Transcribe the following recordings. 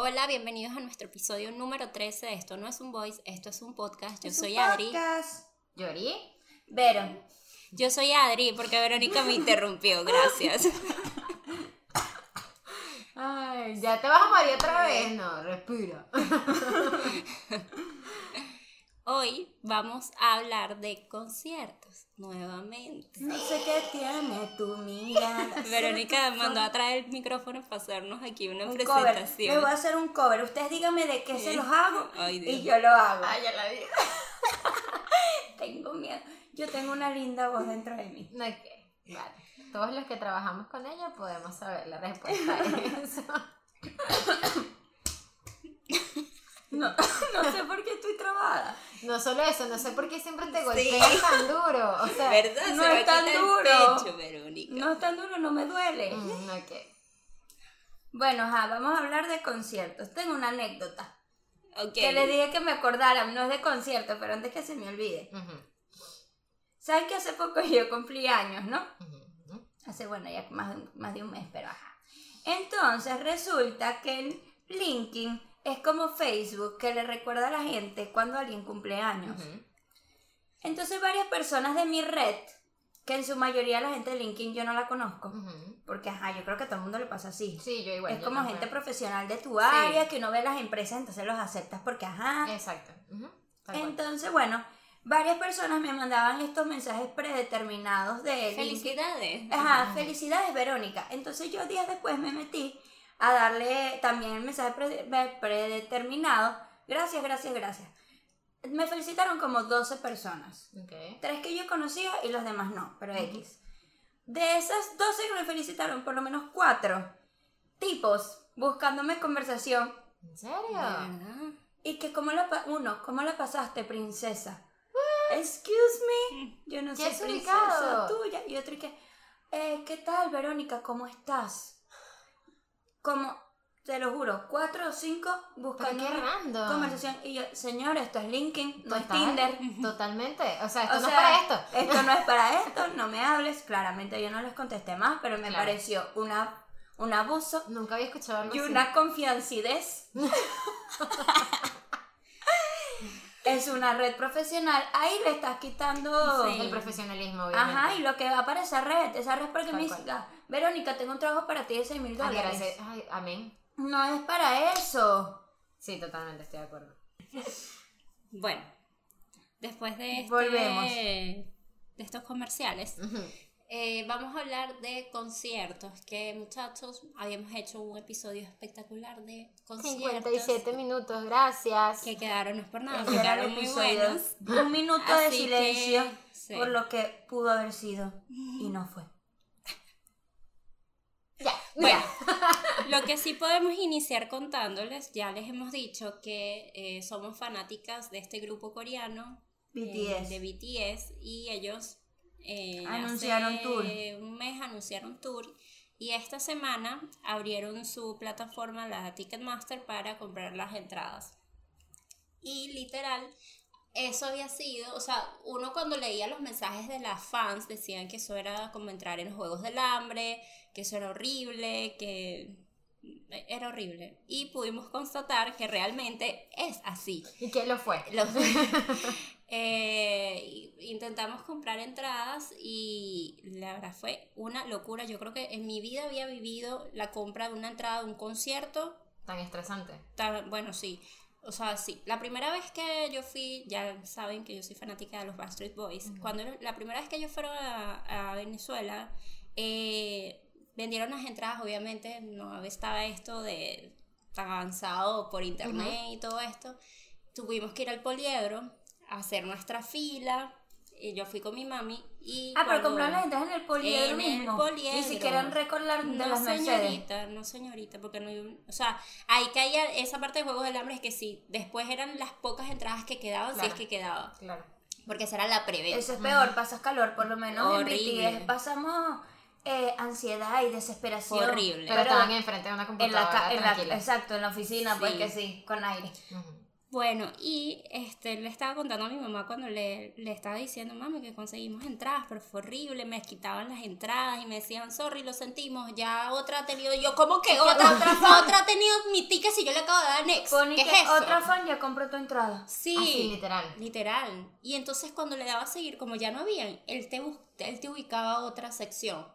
Hola, bienvenidos a nuestro episodio número 13 de Esto no es un voice, esto es un podcast. Yo Es soy un Adri. podcast. ¿Yori? Vero. Yo soy Adri porque Verónica me interrumpió, gracias. Ay, ya te vas a morir otra vez. No, respira. Hoy vamos a hablar de conciertos nuevamente. No sé qué tiene tu mirada. Verónica mandó a traer el micrófono para hacernos aquí una un cover. presentación. Les voy a hacer un cover. Ustedes díganme de qué se los hago Ay, y yo lo hago. Ay, ya la vi. Tengo miedo. Yo tengo una linda voz dentro de mí. Ok, vale. Todos los que trabajamos con ella podemos saber la respuesta a eso. No, no sé por qué estoy trabada. No solo eso, no sé por qué siempre te golpeas tan duro. O sea, ¿Verdad? No Se es tan duro. el pecho, Verónica. No es tan duro, no me duele. mm, ok. Bueno, ajá, vamos a hablar de conciertos. Tengo una anécdota. Que le dije que me acordara, no es de concierto, pero antes que se me olvide. Ujú, ¿Saben que hace poco yo cumplí años, no? Hace, bueno, ya más de, un- más de un mes, pero ajá. Entonces resulta que el linking es como Facebook, que le recuerda a la gente cuando alguien cumple años. Entonces varias personas de mi red, que en su mayoría la gente de LinkedIn yo no la conozco, porque ajá, yo creo que a todo el mundo le pasa así. Sí, yo igual. es yo como gente profesional de tu área, que uno ve las empresas, entonces los aceptas porque ajá. Exacto. Entonces, bueno, varias personas me mandaban estos mensajes predeterminados de. Felicidades. Ajá, felicidades Verónica. Entonces yo días después me metí a darle también el mensaje pre- pre- predeterminado. Gracias, gracias, gracias. Me felicitaron como 12 personas. Ok. Tres que yo conocía y los demás no, pero X. De esas 12 que me felicitaron, por lo menos cuatro tipos buscándome conversación. ¿En serio? Y que como la uno, ¿cómo la pasaste, princesa? Excuse me, yo no ¿Qué soy es princesa ubicado? tuya. Y otro y que, eh, ¿qué tal, Verónica? ¿Cómo estás? Como, te lo juro, cuatro o cinco buscando qué una random. conversación. Y yo, señor, esto es LinkedIn, no es Tinder. Totalmente. O sea, esto O no sea, es para esto. Esto no es para esto, no me hables. Claramente yo no les contesté más, pero me Claro. pareció una, un abuso Nunca había escuchado algo y así. una confiancidez. es una red profesional. Ahí le estás quitando. Sí. El profesionalismo, obviamente. Ajá, y lo que va para esa red. Esa red porque Tal me dice, cual. "Ah, Verónica, tengo un trabajo para ti de 6 mil Ay, dólares. gracias. Ay, amén. No es para eso. Sí, totalmente, estoy de acuerdo. Bueno, después de, este- Volvemos. de estos comerciales, eh, vamos a hablar de conciertos. Que muchachos, habíamos hecho un episodio espectacular de conciertos 57 minutos, gracias. que quedaron, no es por nada, el quedaron muy buenos. Un minuto de que, silencio sí. por lo que pudo haber sido y no fue. Bueno, lo que sí podemos iniciar contándoles, ya les hemos dicho que eh, somos fanáticas de este grupo coreano, eh, BTS. de BTS, y ellos eh, Anunciaron hace tour. un mes anunciaron tour, y esta semana abrieron su plataforma, la Ticketmaster, para comprar las entradas. Y literal, eso había sido, o sea, uno cuando leía los mensajes de las fans decían que eso era como entrar en los Juegos del Hambre, que eso era horrible, que era horrible. Y pudimos constatar que realmente es así. ¿Y qué lo fue? Eh, intentamos comprar entradas y la verdad fue una locura. Yo creo que en mi vida había vivido la compra de una entrada de un concierto Tan estresante. tan- bueno, sí. O sea, sí. La primera vez que yo fui, ya saben que yo soy fanática de los Backstreet Boys. Cuando la primera vez que ellos fueron a, a Venezuela, eh, vendieron las entradas, obviamente, no estaba esto de tan avanzado por internet y todo esto. Tuvimos que ir al poliedro a hacer nuestra fila. Y yo fui con mi mami y Ah, pero compraron las entradas en el poliedro En el mismo. poliedro. Ni siquiera en récord de no, las Mercedes. señorita, no señorita, porque no hay un- o sea, ahí caía esa parte de Juegos del Hambre es que sí, después eran las pocas entradas que quedaban, si Claro. es que quedaba, Claro. porque esa era la preventa. Eso es peor, pasas calor, por lo menos Horrible. en BTS pasamos eh, ansiedad y desesperación. Horrible. Pero, estaban enfrente de una en la, computadora en la- tranquila. exacto, en la oficina, pues Sí. que sí, con aire. Bueno, y este, le estaba contando a mi mamá cuando le, le estaba diciendo, mami, que conseguimos entradas, pero fue horrible, me quitaban las entradas y me decían, sorry, lo sentimos, ya otra ha tenido, yo, ¿cómo que otra? Otra, otra ha tenido mi ticket si yo le acabo de dar next. Pone ¿Qué que es eso? otra fan ya compró tu entrada. Sí, Así, literal. literal. Y entonces cuando le daba a seguir, como ya no habían, él te, él te ubicaba a otra sección.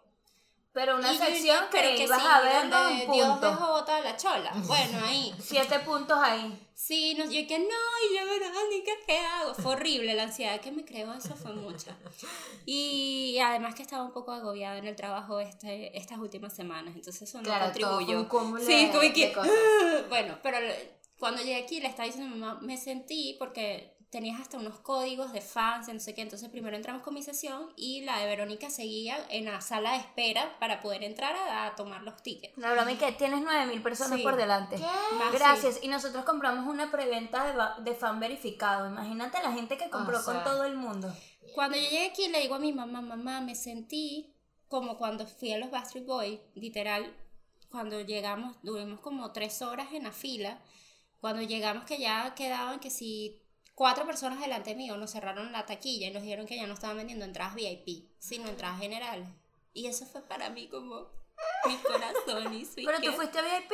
Pero una Y sección pero que ibas sí, a ver donde un Dios dejó botada la chola. Bueno, ahí. Siete puntos ahí. Sí, no, yo que no, y yo Verónica, ¿qué hago? Fue horrible, la ansiedad que me creó eso fue mucha. Y además que estaba un poco agobiada en el trabajo este, estas últimas semanas, entonces eso no Claro, todo contribuyó. un cúmulo sí, como que, bueno, pero cuando llegué aquí le estaba diciendo a mi mamá, me sentí porque tenías hasta unos códigos de fans, de no sé qué, entonces primero entramos con mi sesión y la de Verónica seguía en la sala de espera para poder entrar a, a tomar los tickets. La broma es que tienes 9000 personas Sí. por delante. Gracias. Y nosotros compramos una preventa de, de fan verificado. Imagínate la gente que compró O con todo el mundo. Cuando yo llegué aquí le digo a mi mamá, mamá, me sentí como cuando fui a los Backstreet Boys, literal, cuando llegamos, tuvimos como tres horas en la fila, cuando llegamos que ya quedaban que si cuatro personas delante mío nos cerraron la taquilla y nos dijeron que ya no estaban vendiendo entradas VIP, sino entradas generales. Y eso fue para mí como mi corazón y su Pero tú fuiste VIP.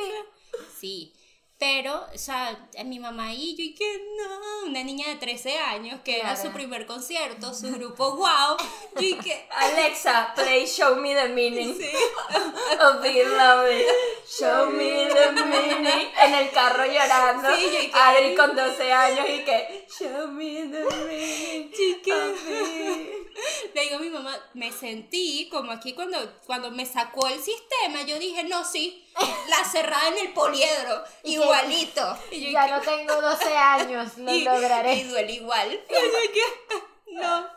Sí. Pero, o sea, mi mamá y yo, y que no, una niña de 13 años, que era su primer concierto, su grupo wow, yo y que, Alexa, play Show Me the Meaning of Being Loved. Show me the meaning. En el carro llorando. Sí, yo y que- Adri con 12 años y que. Show me the meaning chica. Le digo a mi mamá, me sentí como aquí cuando, cuando me sacó el sistema, yo dije, no, sí, la cerrada en el poliedro, igualito. Y yo, Ya no tengo 12 años, lo y, lograré. y duele igual. No.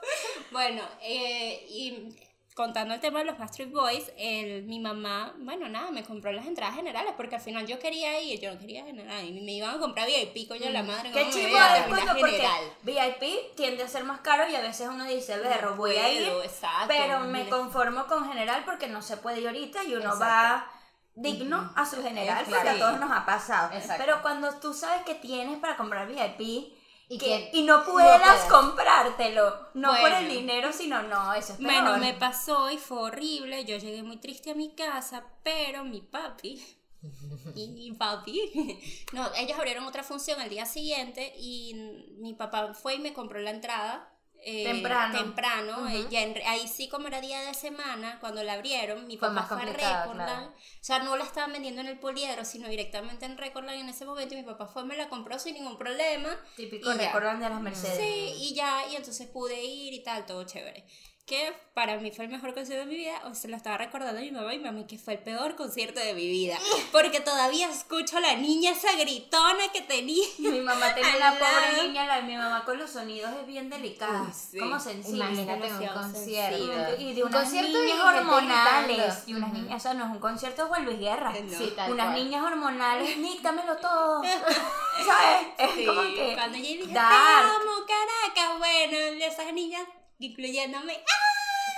Bueno, eh, y contando el tema de los Backstreet Boys, el, mi mamá, bueno, nada, me compró las entradas generales porque al final yo quería ir, yo no quería general, y me iban a comprar VIP, coño, la madre. Qué ¿cómo me chivo coño, porque general? VIP tiende a ser más caro y a veces uno dice, berro, voy a ir, exacto, pero me conformo con general porque no se puede ir ahorita y uno Exacto. va digno a su general Es porque a todos nos ha pasado. Exacto. Pero cuando tú sabes que tienes para comprar VIP Y que- y no puedas comprártelo, no por el dinero, sino no, eso es peor. Bueno, me pasó y fue horrible. Yo llegué muy triste a mi casa, pero mi papi y mi papi, no, ellos abrieron otra función al día siguiente y mi papá fue y me compró la entrada. Eh, Temprano. temprano, eh, ya en- ahí sí como era día de semana, cuando la abrieron, mi Fue papá fue a Recordland, claro. o sea, no la estaban vendiendo en el poliedro, sino directamente en Recordland en ese momento, y mi papá fue, me la compró sin ningún problema, Típico recordando de las Mercedes. Sí, y ya, y entonces pude ir y tal, todo chévere. Que para mí fue el mejor concierto de mi vida, o se lo estaba recordando a mi mamá y mami que fue el peor concierto de mi vida. Porque todavía escucho a la niña esa gritona que tenía. Mi mamá tenía una pobre niña, la de mi mamá con los sonidos es bien delicada, Uy, sí. como sensible. Imagínate un concierto. Y de Un unas concierto niñas hormonales. Y unas niñas, o sea, no es un concierto de Juan Luis Guerra. No. Sí, tal unas cual. niñas hormonales, Nick, dámelo todo. ¿Sabes? Es Sí, como que. cuando yo dije, te amo, Caracas, bueno, esas niñas, incluyéndome, ¡ah!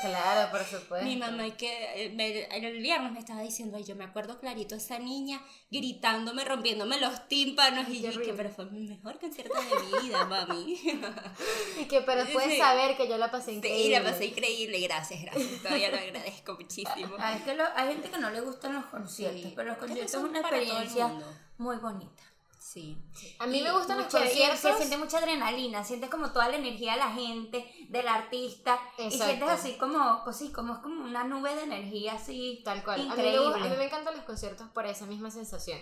Claro, por supuesto. Mi mamá y que eh, me- el viernes me estaba diciendo, ay, yo me acuerdo clarito esa niña gritándome, rompiéndome los tímpanos y yo dije, pero fue mi mejor concierto de mi vida, mami. Y que, pero puedes Sí. saber que yo la pasé Sí, increíble. la pasé increíble, gracias, gracias. Todavía lo agradezco muchísimo. Ah, es que lo- hay gente que no le gustan los conciertos, Sí. pero los conciertos es son una experiencia muy bonita. Sí. A mí Y me gustan los conciertos. Se siente mucha adrenalina, sientes como toda la energía de la gente, del artista, y sientes así como, pues sí, como es como una nube de energía así. Tal cual. A mí, me Increíble. a mí me encantan los conciertos por esa misma sensación.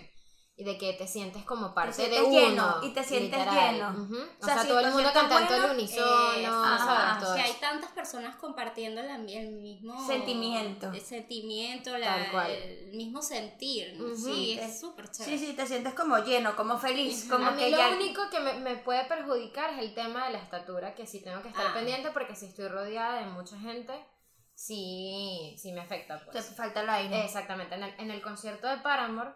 Y de que te sientes como parte de sientes uno. lleno, y te sientes literal. lleno. Ujú. O, O sea, sea, todo el mundo cantando bueno, al unísono, ajá, Todo Que hay tantas personas compartiendo la- el mismo Sentimiento. el sentimiento, la- el mismo sentir. ¿no? Ujú. Sí, Te- es súper chévere. Sí, sí, te sientes como lleno, como feliz, como A mí que lo ya... único que me, me puede perjudicar es el tema de la estatura, que sí tengo que estar Ah. pendiente porque si estoy rodeada de mucha gente, sí, sí me afecta. Te Pues. falta el aire. Exactamente, en el, en el concierto de Paramore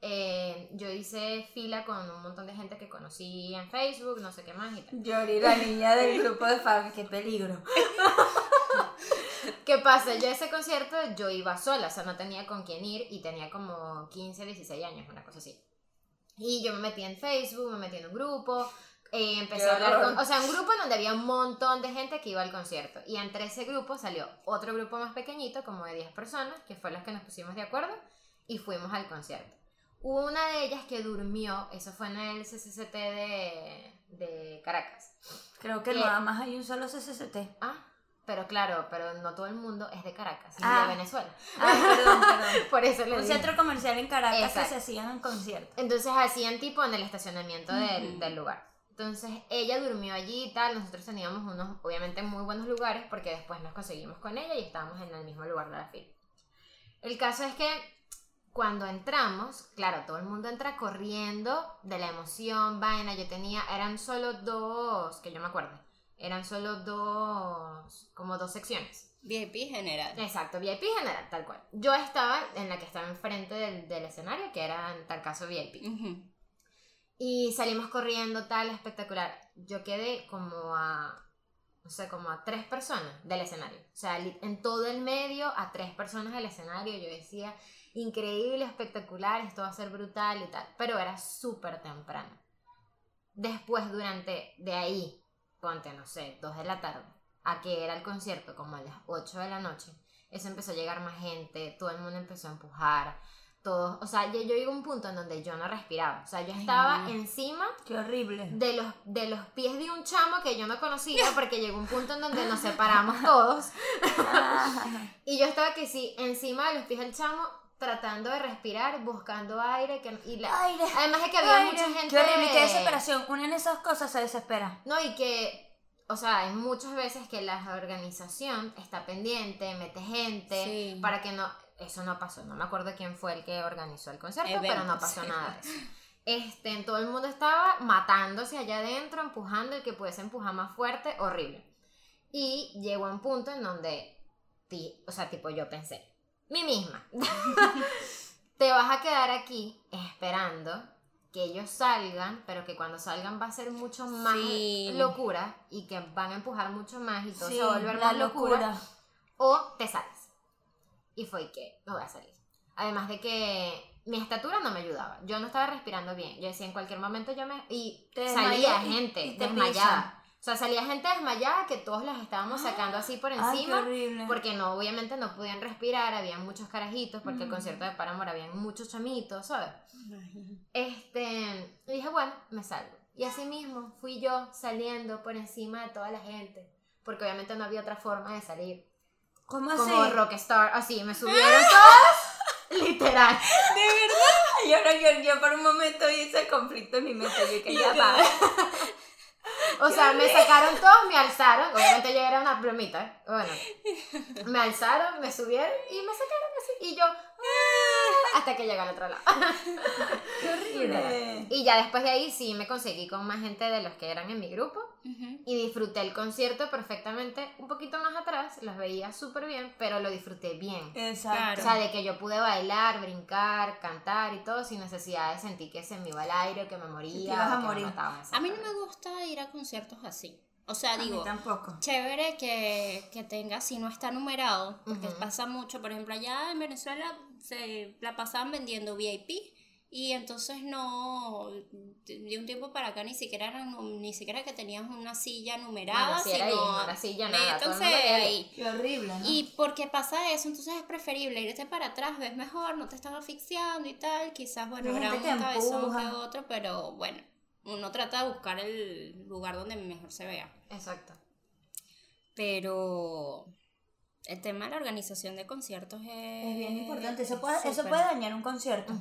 eh, yo hice fila con un montón de gente que conocí en Facebook, no sé qué más y tal. Yori, la niña del grupo de fans, qué peligro. ¿Qué pasa? Yo a ese concierto yo iba sola, o sea, no tenía con quién ir y tenía como 15, 16 años, una cosa así. Y yo me metí en Facebook, me metí en un grupo, eh, empecé Qué a hablar horror. con, o sea, un grupo donde había un montón de gente que iba al concierto. Y entre ese grupo salió otro grupo más pequeñito, como de 10 personas, que fue los que nos pusimos de acuerdo, y fuimos al concierto. Hubo una de ellas que durmió, eso fue en el CCCT de, de Caracas. Creo que ¿Qué? nada más hay un solo CCCT. Ah, pero claro, pero no todo el mundo es de Caracas, es Ah. de Venezuela. Ay, perdón, perdón. Por eso le Un digo. centro comercial en Caracas Exacto. que se hacían en conciertos. Entonces hacían tipo en el estacionamiento del, del lugar. Entonces ella durmió allí y tal. Nosotros teníamos unos, obviamente, muy buenos lugares porque después nos conseguimos con ella y estábamos en el mismo lugar de la fila. El caso es que cuando entramos, claro, todo el mundo entra corriendo de la emoción, vaina. Yo tenía, eran solo dos, que yo me acuerdo, eran solo dos, como dos secciones. VIP general. Exacto, VIP general, tal cual. Yo estaba en la que estaba enfrente del, del escenario, que era en tal caso VIP. Ujú. Y salimos corriendo, tal, espectacular. Yo quedé como a, no sé, como a tres personas del escenario. O sea, en todo el medio, a tres personas del escenario. Yo decía, increíble, espectacular, esto va a ser brutal y tal. Pero era súper temprano. Después, durante, de ahí, ponte, no sé, dos de la tarde, a que era el concierto como a las 8 de la noche, eso empezó a llegar más gente, todo el mundo empezó a empujar, todos, o sea, yo, yo llegué a un punto en donde yo no respiraba, o sea, yo Ay, estaba no. encima Qué horrible. de los, de los pies de un chamo que yo no conocía porque llegó un punto en donde nos separamos todos y yo estaba que sí, encima de los pies del chamo tratando de respirar, buscando aire que, y la- Aire. además de que había aire. mucha gente Qué horrible, qué desesperación. Una en esas cosas se desespera. No, y que, o sea, hay muchas veces que la organización está pendiente, mete gente, Sí. para que no, eso no pasó, no me acuerdo quién fue el que organizó el concierto, pero no pasó nada de eso. Este, todo el mundo estaba matándose allá adentro, empujando, el que pudiese empujar más fuerte, horrible. Y llegó a un punto en donde, ti- o sea, tipo yo pensé, mí misma, te vas a quedar aquí esperando que ellos salgan, pero que cuando salgan va a ser mucho más Sí. locura y que van a empujar mucho más y todo Sí, se va a volver más locura, locura. o te sales. Y fue que me voy a salir. Además de que mi estatura no me ayudaba. Yo no estaba respirando bien. Yo decía, en cualquier momento yo me... Y Te salía gente y te desmayada. O sea, salía gente desmayada que todos las estábamos sacando así por Ay, encima. horrible. porque no, obviamente no podían respirar, había muchos carajitos, porque el Mm. concierto de Paramore había muchos chamitos, ¿sabes? Este, y dije, bueno, me salgo. Y así mismo fui yo saliendo por encima de toda la gente, porque obviamente no había otra forma de salir. ¿Cómo así? Como rockstar, así, me subieron todas, literal. Y ahora yo, yo por un momento hice el conflicto en mi mente. Yo que ya va. O sea, me sacaron todos, me alzaron, obviamente yo era una plumita, ¿eh? bueno, me alzaron, me subieron y me sacaron así, y yo, hasta que llegué al otro lado. Qué horrible. Y ya después de ahí sí me conseguí con más gente de los que eran en mi grupo Ujú. y disfruté el concierto perfectamente, un poquito más atrás, los veía súper bien, pero lo disfruté bien. Exacto. O sea, de que yo pude bailar, brincar, cantar y todo sin necesidad de sentir que se me iba el aire, que me moría, ibas a o que morir. me. A mí no me gusta ir a conciertos así. O sea, A digo, tampoco. chévere que, que tenga, si no está numerado, porque Ujú. pasa mucho, por ejemplo, allá en Venezuela se la pasaban vendiendo VIP y entonces no, de un tiempo para acá ni siquiera eran, ni siquiera que tenías una silla numerada, era ahí, sino no era silla, nada, todo el métanse mundo quería ahí. Qué horrible, ¿no? Y porque pasa eso, entonces es preferible irte para atrás, ves mejor, no te están asfixiando y tal. Quizás, bueno, habrá un cabezón que otro, pero bueno, uno trata de buscar el lugar donde mejor se vea. Exacto. Pero el tema de la organización de conciertos es, Es bien importante. Eso puede, eso puede dañar un concierto.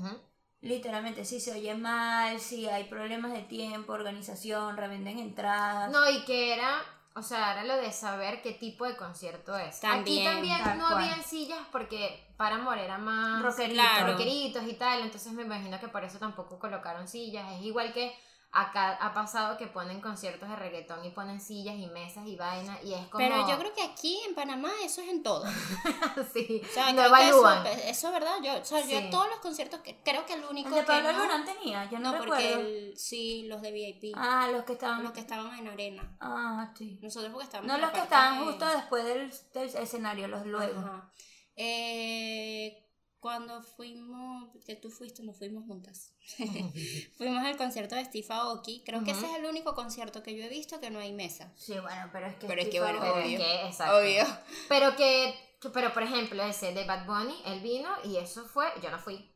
Literalmente, si se oye mal, si hay problemas de tiempo, organización, revenden entradas. No, y que era, o sea, era lo de saber qué tipo de concierto es. También, Aquí también no cual. había sillas porque Paramore era más. Claro. rockeritos y tal, entonces me imagino que por eso tampoco colocaron sillas. Es igual que acá ha pasado que ponen conciertos de reggaetón y ponen sillas y mesas y vaina y es como... Pero yo creo que aquí en Panamá eso es en todo. sí, O sea, no que eso, evalúan. eso es verdad. Yo, o sea, yo todos los conciertos que creo que el único El de que Pablo no, Alborán tenía, yo no, no, porque recuerdo. el- sí, los de VIP, Ah, los que estaban. los que estaban en arena. Ah, sí. Nosotros porque estábamos No en la los que estaban de- justo después del, del escenario, los luego. Ajá. Eh, cuando fuimos, que tú fuiste, nos fuimos juntas. fuimos al concierto de Steve Aoki. Creo que ese es el único concierto que yo he visto que no hay mesa. Sí, bueno, pero es que. Pero es que, bueno, Pero Aoki- es Obvio. que, exacto. Obvio. Pero que, pero por ejemplo, ese de Bad Bunny, él vino y eso fue, yo no fui,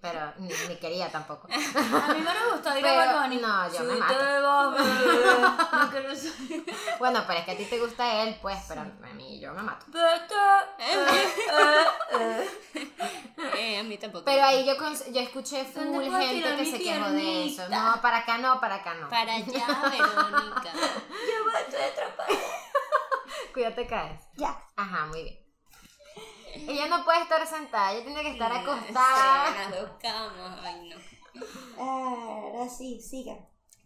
pero ni, ni quería tampoco. A mí me no gustó ir a no, yo me mato. Bueno, pero es que a ti te gusta él, pues, pero a mí yo me mato. Eh, eh, eh. Eh, a mí tampoco. Pero ahí yo, yo escuché full ¿Dónde puedo gente que se quejó de eso. No, para acá no, para acá no. Para allá, Verónica. Yo voy, estoy atrapada. Cuídate, caes. Ya. Ajá, muy bien. Ella no puede estar sentada, ella tiene que estar Sí, acostada. las dos camas, ay no. Ahora sí, siga.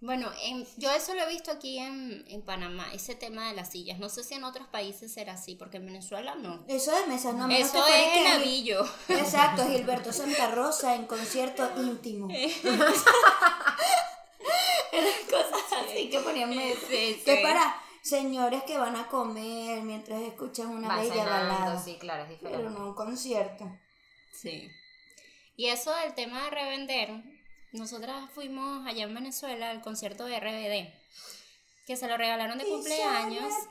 Bueno, en- yo eso lo he visto aquí en, en Panamá, ese tema de las sillas. No sé si en otros países será así, porque en Venezuela no. Eso de mesas, no menos Eso es en Avillo. Exacto, Gilberto Santa Rosa en concierto íntimo. Eran cosas así que ponían mesas. Sí, Que para señores que van a comer mientras escuchan una Va bella cenando, balada. sí, claro, es Pero diferente. no un concierto. Sí. Y eso del tema de revender, nosotras fuimos allá en Venezuela al concierto de RBD, que se lo regalaron de cumpleaños. Se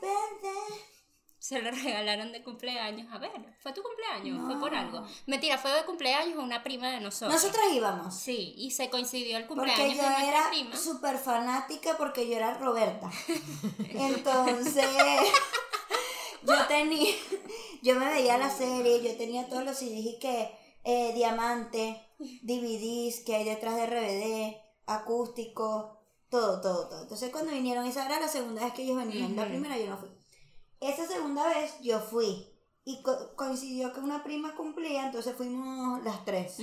lo regalaron de cumpleaños. A ver, ¿fue tu cumpleaños? ¿Fue por No. algo? Mentira, fue de cumpleaños una prima de nosotros. Nosotras íbamos. Sí, y se coincidió el Porque cumpleaños yo de nuestra era prima. súper fanática porque yo era Roberta. Entonces, yo tenía, yo me veía la serie, yo tenía todos los y que eh, diamante, DVDs que hay detrás de RBD, acústico, todo, todo, todo. Entonces cuando vinieron, esa era la segunda vez que ellos venían, la primera yo no fui. Esa segunda vez yo fui y co- coincidió que una prima cumplía, entonces fuimos las tres.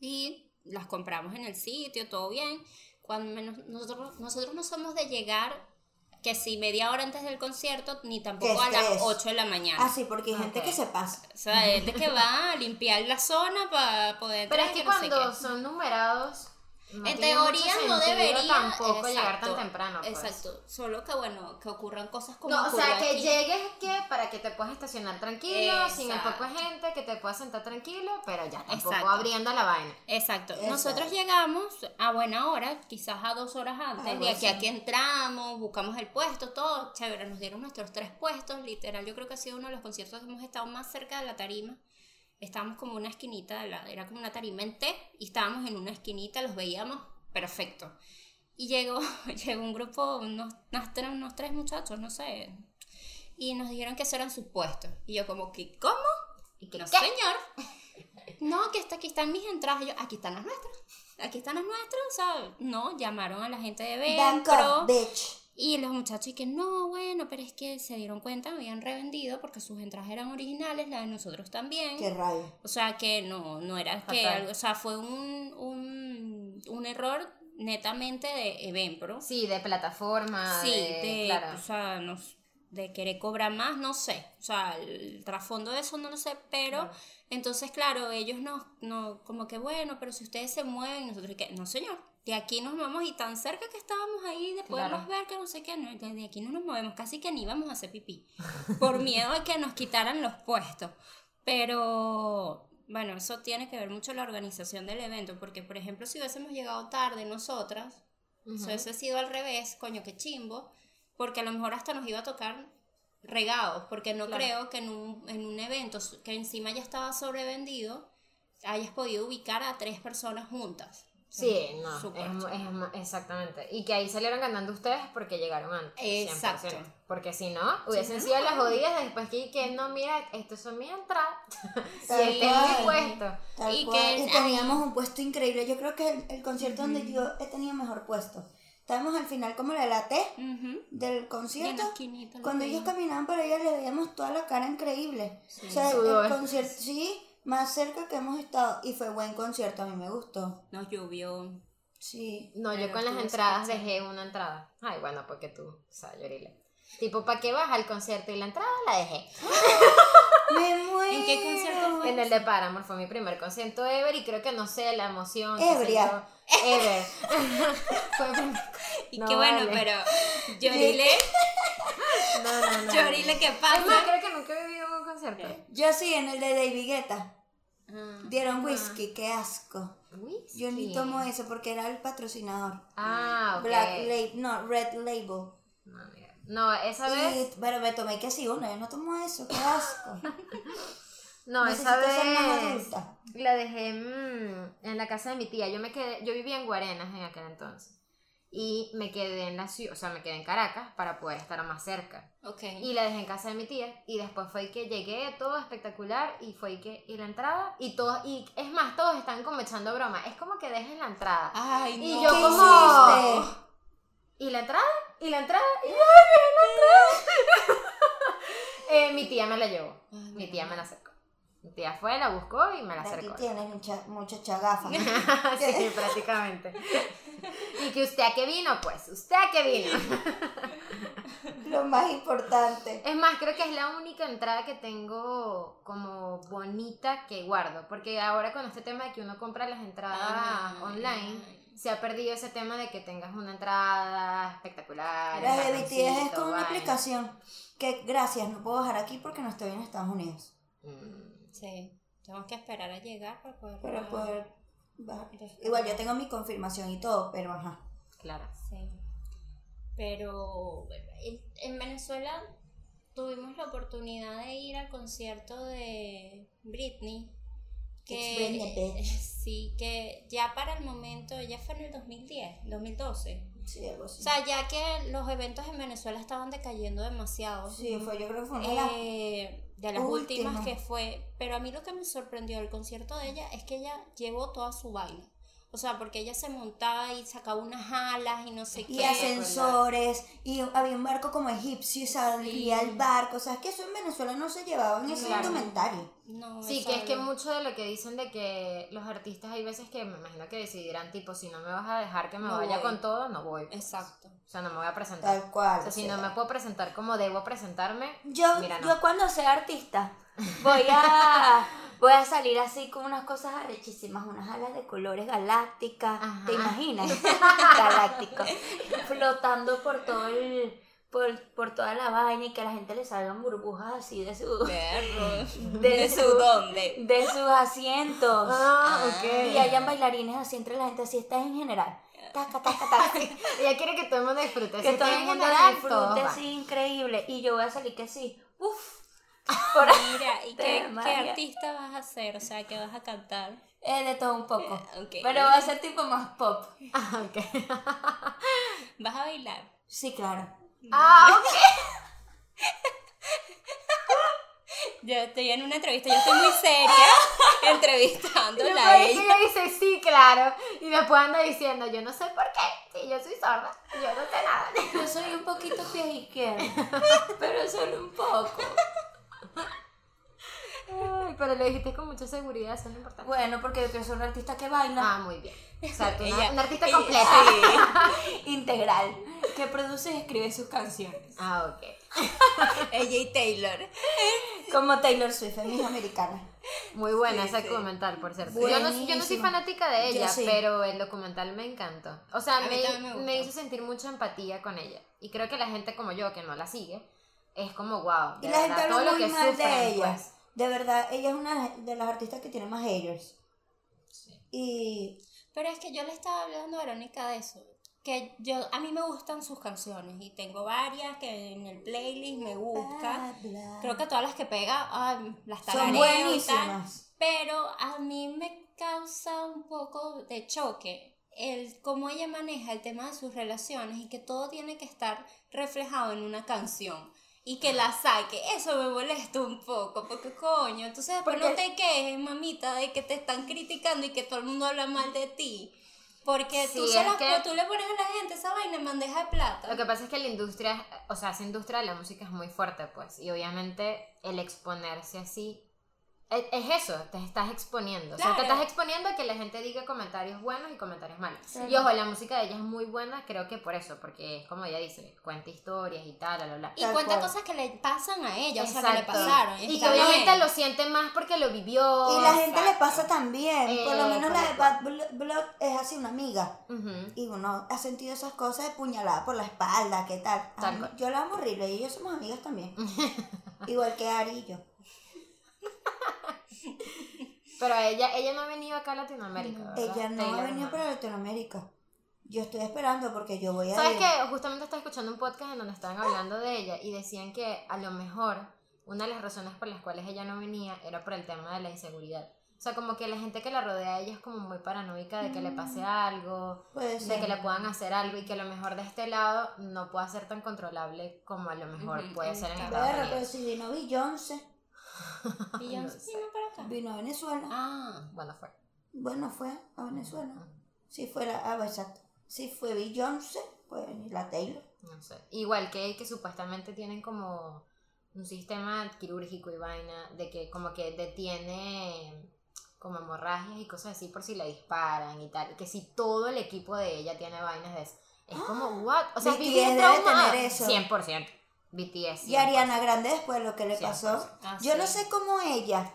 Y las compramos en el sitio, todo bien. Cuando menos- nosotros, nosotros no somos de llegar, que si media hora antes del concierto, ni tampoco a las estrés. 8 de la mañana. Ah, sí, porque hay gente que se pasa. O sea, es de que va a limpiar la zona para poder Pero es que no sé cuando son numerados, no en teoría no debería tampoco llegar tan temprano. pues. Exacto, solo que bueno, que ocurran cosas como No, o sea, que aquí. llegues que para que te puedas estacionar tranquilo, sin el poco de gente, que te puedas sentar tranquilo, pero ya tampoco Exacto. abriendo la vaina. Exacto. Nosotros llegamos a buena hora, quizás a dos horas antes, de aquí a que entramos, buscamos el puesto, todo chévere. Nos dieron nuestros tres puestos, literal. Yo creo que ha sido uno de los conciertos que hemos estado más cerca de la tarima. Estábamos como una esquinita, de la- era como una tarima en T, y estábamos en una esquinita, los veíamos perfecto. Y llegó, llegó un grupo, unos, unos tres muchachos, no sé, y nos dijeron que esos eran sus puestos. Y yo como que, ¿cómo? ¿Y que No, qué? señor. No, que está, aquí están mis entradas. Y yo, aquí están las nuestras. Aquí están las nuestras. O sea, no, llamaron a la gente de Ventro. off, bitch. Y los muchachos, y que no, bueno, pero es que se dieron cuenta, habían revendido porque sus entradas eran originales, las de nosotros también. Qué rabia. O sea, que no, no era que Fatal. algo, o sea, fue un, un, un error netamente de Eventpro. Sí, de plataforma, Sí, de, de, claro. o sea, no de querer cobrar más, no sé. O sea, el trasfondo de eso no lo sé, pero entonces, claro, ellos no, no, como que bueno, pero si ustedes se mueven, nosotros que, no señor, de aquí nos movemos y tan cerca que estábamos ahí de poderlos Claro. ver que no sé qué, no, de de aquí no nos movemos, casi que ni íbamos a hacer pipí, por miedo a que nos quitaran los puestos. Pero bueno, eso tiene que ver mucho la organización del evento, porque por ejemplo, si hubiésemos llegado tarde nosotras, si hubiese sido al revés, coño, qué chimbo, porque a lo mejor hasta nos iba a tocar regados, porque no Claro. creo que en un, en un evento que encima ya estaba sobrevendido, hayas podido ubicar a tres personas juntas. Sí, no, es, es exactamente. Y que ahí salieron ganando ustedes porque llegaron antes. 100%. Exacto. Porque si no, hubiesen no, sido las bueno. jodidas después que, que no, mira, estos son mis entradas. y este es mi puesto. Y que y teníamos un puesto increíble. Yo creo que el, el concierto donde yo he tenido mejor puesto. Estábamos al final como la la T Ujú. del concierto. Cuando ellos caminaban por allá le veíamos toda la cara increíble. Sí. O sea, Sudor. el concierto, sí, más cerca que hemos estado. Y fue buen concierto, a mí me gustó. Nos llovió. Sí. No, yo con las entradas dejé una entrada. Ay, bueno, porque tú, o sea. Tipo, ¿para qué vas al concierto y la entrada la dejé? Me muero. ¿En qué concierto fue? En el de Paramore fue mi primer concierto ever y creo que no sé, la emoción. Ebria. Ever. fue mi primer- Y No, qué bueno, vale. pero Yorile, No, no, no. Yorile, ¿qué Es más, pasa? creo que nunca he vivido un concierto. Yo sí, en el de David Guetta. Ah. Dieron whisky, qué asco. Whisky. Yo ni tomo eso porque era el patrocinador. Ah, ok. Black Label, no, Red Label. No, mira. No, esa vez. Y, pero me tomé que uno, yo no tomo eso, qué asco. No, esa Necesito vez. La dejé mm, en la casa de mi tía. Yo me quedé, yo vivía en Guarenas en aquel entonces. Y me quedé en la ciudad, o sea, me quedé en Caracas para poder estar más cerca. Ok. Y la dejé en casa de mi tía. Y después fue que llegué, todo espectacular. Y fue que, y la entrada. Y todos, y es más, todos están como echando broma. Es como que dejen la entrada. Ay, Y no. yo ¿Qué como- hiciste? ¿Y la entrada? ¿Y la entrada? ¿Y ay, la entrada? Eh, mi tía me la llevó. Ay, Mi tía me la acercó. Tía fue, la buscó y me la Aquí acercó. tienes mucha, mucha chagafa. sí, prácticamente. ¿Y que usted a qué vino? Pues, ¿usted a qué vino? Lo más importante. Es más, creo que es la única entrada que tengo como bonita que guardo. Porque ahora con este tema de que uno compra las entradas Ay, online, ay. se ha perdido ese tema de que tengas una entrada espectacular. La de BTS es con una aplicación que, gracias, no puedo bajar aquí porque no estoy en Estados Unidos. Mm, Sí. Tenemos que esperar a llegar para poder. Para poder bajar. Igual yo tengo mi confirmación y todo, pero ajá. claro. Sí. Pero bueno, en, en Venezuela tuvimos la oportunidad de ir al concierto de Britney. It's Britney, Que, bitch. sí, que ya para el momento, ella fue en el 2010, 2012. Sí, algo así. O sea, ya que los eventos en Venezuela estaban decayendo demasiado. sí, fue, yo creo que fue una eh, de las últimas. últimas que fue, pero a mí lo que me sorprendió del concierto de ella es que ella llevó toda su vaina. O sea, porque ella se montaba y sacaba unas alas y no sé Y qué. ascensores, y había un barco como egipcio y salía Sí. el barco. O sea, es que eso en Venezuela no se llevaba en ese Claro. indumentario. No, Sí, que es que mucho de lo que dicen de que los artistas hay veces que me imagino que decidirán tipo, si no me vas a dejar que me No vaya voy. con todo, no voy. Exacto. O sea, no me voy a presentar. Tal cual. O sea, si no me puedo presentar como debo presentarme, Yo, Mira, no. yo cuando sea artista voy a voy a salir así con unas cosas arrechísimas, unas alas de colores galácticas, Ajá. ¿te imaginas? Galáctico, flotando por todo el por, por toda la vaina y que a la gente le salgan burbujas así de su Perro. de, ¿De su su dónde? de sus asientos. Ah, Y hayan bailarines así entre la gente, así está en general. Taca, taca, taca. ella quiere que todo el mundo disfrute. que todo el mundo disfrute así increíble. Y yo voy a salir que sí. Uf. Por Mira, ¿y qué, artista vas a hacer? O sea, ¿qué vas a cantar? Eh, de todo un poco. Ok. Pero va a ser tipo más pop. Ah, ok. ¿Vas a bailar? Sí, claro. ah, ok. Yo estoy en una entrevista, yo estoy muy seria Y entrevistándola a después que ella. ella dice sí, claro. Y después anda diciendo, yo no sé por qué. Sí, yo soy sorda. Yo no sé nada. Yo soy un poquito pie izquierdo. pero solo un poco. Lo dijiste con mucha seguridad, eso es lo importante. Bueno, porque yo quiero ser un artista que baila. Ah, muy bien. O sea, tú una, Ella- una artista ella- completa. Integral. Que produce y escribe sus canciones. Ah, ok. Ella y Taylor. Como Taylor Swift, es mis americana. Muy buena Sí, ese sí. documental, por cierto. Yo no, yo no soy fanática de ella, sí. pero el documental me encantó. O sea, me, hizo sentir mucha empatía con ella. Y creo que la gente como yo, que no la sigue, es como, wow. Y la gente verdad, todo habla lo que mal sufren, de ella. pues. De verdad, ella es una de las artistas que tiene más haters. Sí. Y Pero es que yo le estaba hablando a Verónica de eso. Que yo, a mí me gustan sus canciones y tengo varias que en el playlist me gustan. Creo que todas las que pega, ay, las son y tal. buenísimas. Pero a mí me causa un poco de choque el cómo ella maneja el tema de sus relaciones y que todo tiene que estar reflejado en una canción y que la saque. Eso me molesta un poco, porque coño, entonces después no Porque- te quejes, mamita, de que te están criticando y que todo el mundo habla mal de ti. Porque tú, Sí, se es las- que- tú le pones a la gente esa vaina en bandeja de plata. Lo que pasa es que la industria, o sea, esa industria de la música es muy fuerte, pues. Y obviamente el exponerse así es, es eso, te estás exponiendo. O sea, te estás exponiendo a que la gente diga comentarios buenos y comentarios malos. Claro. Y ojo, la música de ella es muy buena, creo que por eso, porque es como ella dice, cuenta historias y tal, bla, bla, bla. y Tal cuenta cual. cosas que le pasan a ella, o sea, que le pasaron. Y que obviamente lo siente más porque lo vivió. Y la gente le pasa también. Por lo menos la de. Bad Blo- Blood es así una amiga. Y uno ha sentido esas cosas de puñalada por la espalda, ¿qué tal? Mí- yo la amo horrible y ellos somos amigas también. Igual que Ari y yo. Pero ella, ella no ha venido acá a Latinoamérica. ¿verdad? Ella no Taylor, ha venido para Latinoamérica. Yo estoy esperando porque yo voy a ¿Sabes qué? Justamente estaba escuchando un podcast en donde estaban hablando de ella y decían que a lo mejor una de las razones por las cuales ella no venía era por el tema de la inseguridad. O sea, como que la gente que la rodea a ella es como muy paranoica de que le pase algo, Puede de ser. que le puedan hacer algo y que a lo mejor de este lado no pueda ser tan controlable como a lo mejor puede ser en esta- Estados Perra, pero Unidos. si vino Beyoncé, Beyoncé No sé. vino para acá. vino a Venezuela. Ah, Bueno, fue. Bueno, fue a Venezuela. Si fuera, ah, exacto. Si fue Beyoncé, venir la Taylor. No sé. Igual que, que supuestamente tienen como un sistema quirúrgico y vaina de que como que detiene como hemorragias y cosas así por si le disparan y tal. Que si todo el equipo de ella tiene vainas de eso. Es como, what? O sea, vivir debe tener eso. 100%. BTS. Y Ariana Grande después de lo que le 100%. pasó. Ah, Yo sí. no sé cómo ella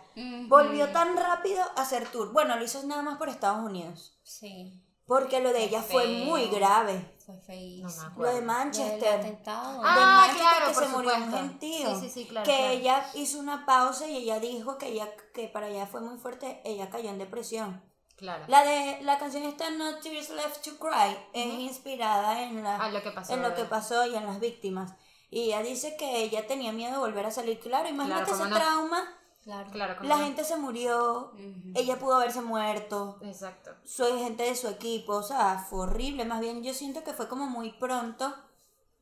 volvió tan rápido a hacer tour. Bueno, lo hizo nada más por Estados Unidos. Sí, Porque lo de ella fue muy grave. fue No me feísimo. Lo de Manchester. atentado. Ah, de Manchester claro, que por se murió un gentío. Sí, sí, sí, claro, Que claro. ella hizo una pausa y ella dijo que ella que para ella fue muy fuerte, ella cayó en depresión. Claro. La de la canción esta No Tears Left to Cry es inspirada en la Ah, lo que pasó. en lo que pasó y en las víctimas. Y ella dice que ella tenía miedo de volver a salir. Claro, imagínate ¿cómo ese no? trauma. Claro. Claro, La no. gente se murió, ella pudo haberse muerto. Exacto. Soy gente de su equipo, o sea, fue horrible. Más bien yo siento que fue como muy pronto.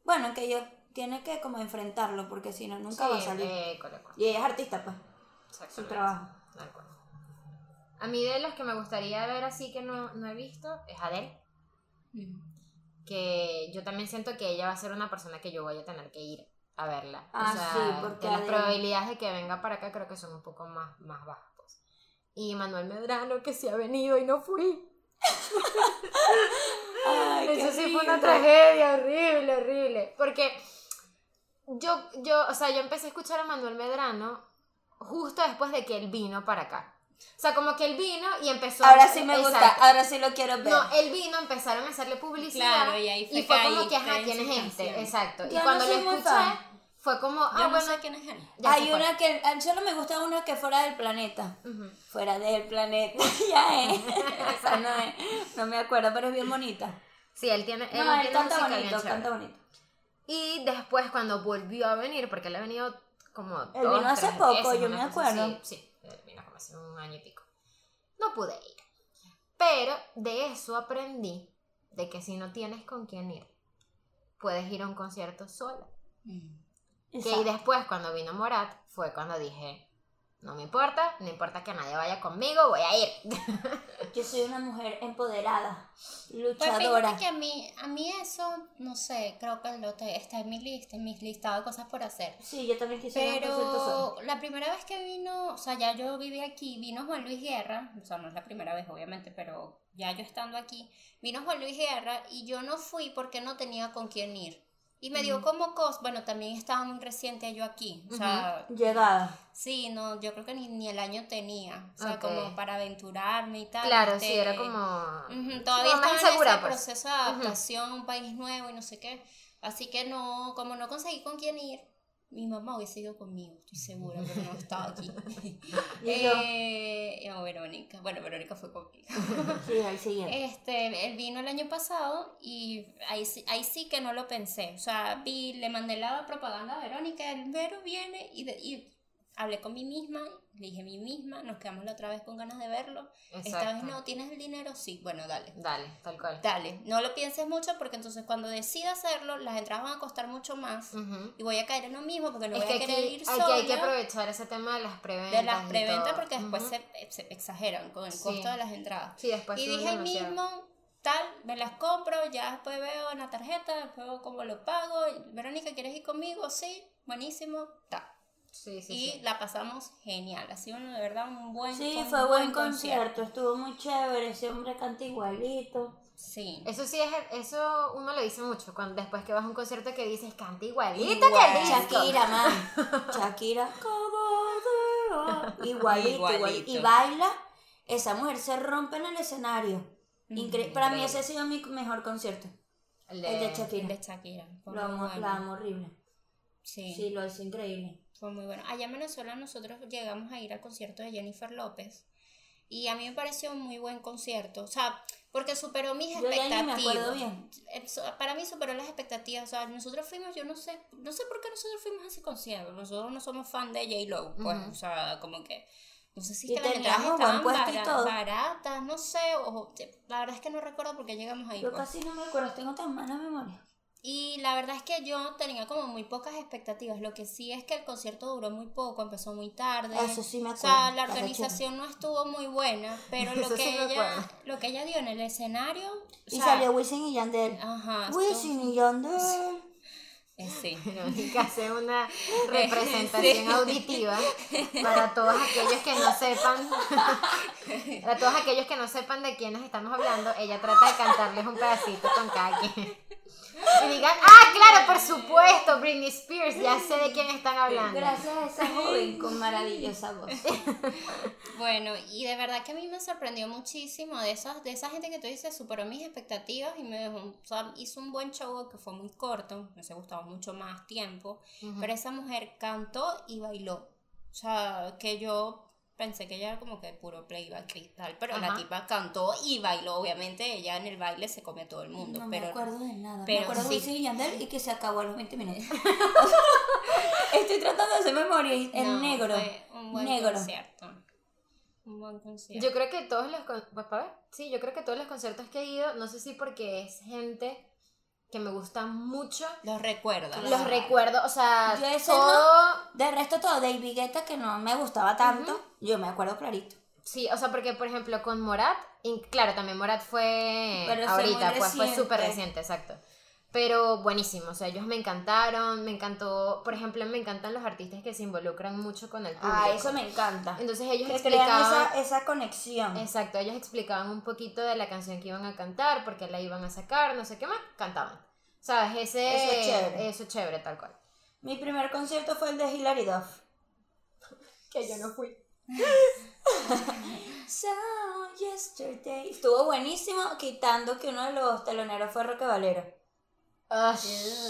Bueno, que ella tiene que como enfrentarlo, porque si no, nunca va a salir. eh, cole. Y ella es artista, pues, su Exactamente. trabajo. Tal cual. A mí de los que me gustaría ver así que no, no he visto es Adele, Ujú. Que yo también siento que ella va a ser una persona que yo voy a tener que ir a verla. Ah, o sea, sí, porque que las probabilidades de que venga para acá creo que son un poco más, más bajas. pues. Y Manuel Medrano que sí ha venido y no fui. Ay, Eso sí fue una tragedia horrible, horrible. Porque yo, yo, o sea, yo empecé a escuchar a Manuel Medrano justo después de que él vino para acá. O sea, como que él vino y empezó Ahora sí me gusta, Exacto. ahora sí lo quiero ver. No, él vino, empezaron a hacerle publicidad. Claro, y ahí fue y fue que como ahí que, ajá, caen ¿quién es sus este? canciones. Exacto. Yo y no cuando soy lo escuché, fan. fue como, ah, Yo no bueno. sé quién es él. ya Hay una que, a- solo me gusta una que fuera del planeta. Ujú. Fuera del planeta, ya es. Esa no es, no me acuerdo, pero es bien bonita. Sí, él tiene. Él No, él tiene canta bonito, canta bonito. Y después, cuando volvió a venir, porque él ha venido como. Él dos, vino hace tres poco, veces, yo me acuerdo. Sí, él vino como hace un año y pico. No pude ir. Pero de eso aprendí de que si no tienes con quién ir, puedes ir a un concierto sola. Mm. Que y Exacto. después, cuando vino Morat, fue cuando dije. No me importa, no importa que nadie vaya conmigo, voy a ir. Yo soy una mujer empoderada, Pues luchadora. fíjate que a mí, a mí eso, no sé, creo que lo te- está en mi lista, en mi listado de cosas por hacer. Sí, yo también quisiera. Pero la primera vez que vino, o sea, ya yo viví aquí, vino Juan Luis Guerra, o sea, no es la primera vez, obviamente, pero ya yo estando aquí, vino Juan Luis Guerra y yo no fui porque no tenía con quién ir. Y me dio como cos, bueno, también estaba muy reciente yo aquí, o sea, Llegada. sí, no, yo creo que ni, ni el año tenía, o sea, como para aventurarme y tal. Claro, este, sí, era como. Ujú, Todavía como estaba en ese pues. proceso de adaptación a un país nuevo y no sé qué. Así que no, como no conseguí con quién ir, mi mamá hubiese ido conmigo, estoy segura, pero no estaba aquí. ¿Y yo? eh, no, Verónica. Bueno, Verónica fue conmigo. Sí, al siguiente. Este, él vino el año pasado y ahí, sí- ahí sí que no lo pensé. O sea, vi, le mandé la propaganda a Verónica, el Vero viene y, de- y hablé con mí misma, le dije a mí misma, nos quedamos la otra vez con ganas de verlo. Esta vez Exacto. no, ¿tienes el dinero? Sí, bueno, dale. Dale, tal cual. Dale, no lo pienses mucho porque entonces cuando decida hacerlo, las entradas van a costar mucho más Ujú. y voy a caer en lo mismo porque no es voy que a querer aquí ir sola hay que aprovechar ese tema de las preventas. de las preventas porque después Ujú. se, se exageran con el Sí. costo de las entradas. Sí, después y dije demasiado. mismo, tal, me las compro, ya después veo en la tarjeta, después veo cómo lo pago. Verónica, ¿quieres ir conmigo? Sí, buenísimo, tal. Sí, sí, y sí. la pasamos genial, ha sido de verdad un buen Sí, un fue buen concierto, estuvo muy chévere, ese hombre canta igualito. Sí. Eso sí, es, eso uno lo dice mucho, cuando después que vas a un concierto que dices, canta igualito Igual. que el disco. Shakira, man. Shakira. Igualito, igualito. Igualito. Y baila. Esa mujer se rompe en el escenario. Incre- Ujú, Para mí ese ha sido mi mejor concierto. El El de El Shakira. de Shakira. Lo amo, la amo horrible. Sí, Sí, lo hizo increíble. Fue muy bueno. Allá en Venezuela nosotros llegamos a ir al concierto de Jennifer López. Y a mí me pareció un muy buen concierto. O sea, porque superó mis Yo ya ni me expectativas. bien. Para mí superó las expectativas. O sea, nosotros fuimos, yo no sé, no sé por qué nosotros fuimos a ese concierto. Nosotros no somos fan de J-Lo, pues. Ujú. O sea, como que. No sé si es que las entradas estaban baratas, no sé. O, la verdad es que no recuerdo porque llegamos ahí. Yo pues. casi no me acuerdo, tengo tan mala memoria. Y la verdad es que yo tenía como muy pocas expectativas. Lo que sí es que el concierto duró muy poco, empezó muy tarde. Eso sí me O acuerdo. sea, la organización no estuvo muy buena, pero lo que, sí ella, lo que ella dio en el escenario. o Y sea, salió Wisin y Yandel. Ajá. esto- Wisin y Yandel. eh, sí. Verónica hace una representación Sí. auditiva para todos aquellos que no sepan, para todos aquellos que no sepan de quiénes estamos hablando, ella trata de cantarles un pedacito con cada quien. Y digan, ah, claro, por supuesto, Britney Spears, ya sé de quién están hablando. Gracias a esa joven con maravillosa voz. Bueno, y de verdad que a mí me sorprendió muchísimo de esas, de esa gente que tú dices, superó mis expectativas y me dejó, o sea, hizo un buen show que fue muy corto, me hubiese gustado mucho más tiempo, pero esa mujer cantó y bailó. O sea, que yo pensé que ella era como que puro playback y tal, pero la tipa cantó y bailó, obviamente ella en el baile se come a todo el mundo, No pero me acuerdo de nada. pero me acuerdo sí. de Wisin y Yandel y que se acabó a los 20 minutos. Estoy tratando de hacer memoria y en no, negro. fue un buen negro. concierto. Un buen concierto. Yo creo que todos los pues, sí, yo creo que todos los conciertos que he ido, no sé si porque es gente que me gusta mucho, los recuerdo. los recuerdo, o sea, Yo ese todo, De resto todo, David Guetta que no me gustaba tanto, yo me acuerdo clarito. sí, o sea, porque por ejemplo con Morat, y claro, también Morat fue Pero ahorita, pues fue súper reciente, exacto. Pero buenísimo, o sea, ellos me encantaron, me encantó, por ejemplo, me encantan los artistas que se involucran mucho con el público. Ah, eso me encanta. Entonces ellos Que explicaban... esa, esa conexión. Exacto, ellos explicaban un poquito de la canción que iban a cantar, por qué la iban a sacar, no sé qué más, cantaban. ¿Sabes? Ese, Eso es chévere. Eso es chévere, tal cual. Mi primer concierto fue el de Hilary Duff. Que yo no fui. So yesterday. Estuvo buenísimo, quitando que uno de los teloneros fue Roque Valero.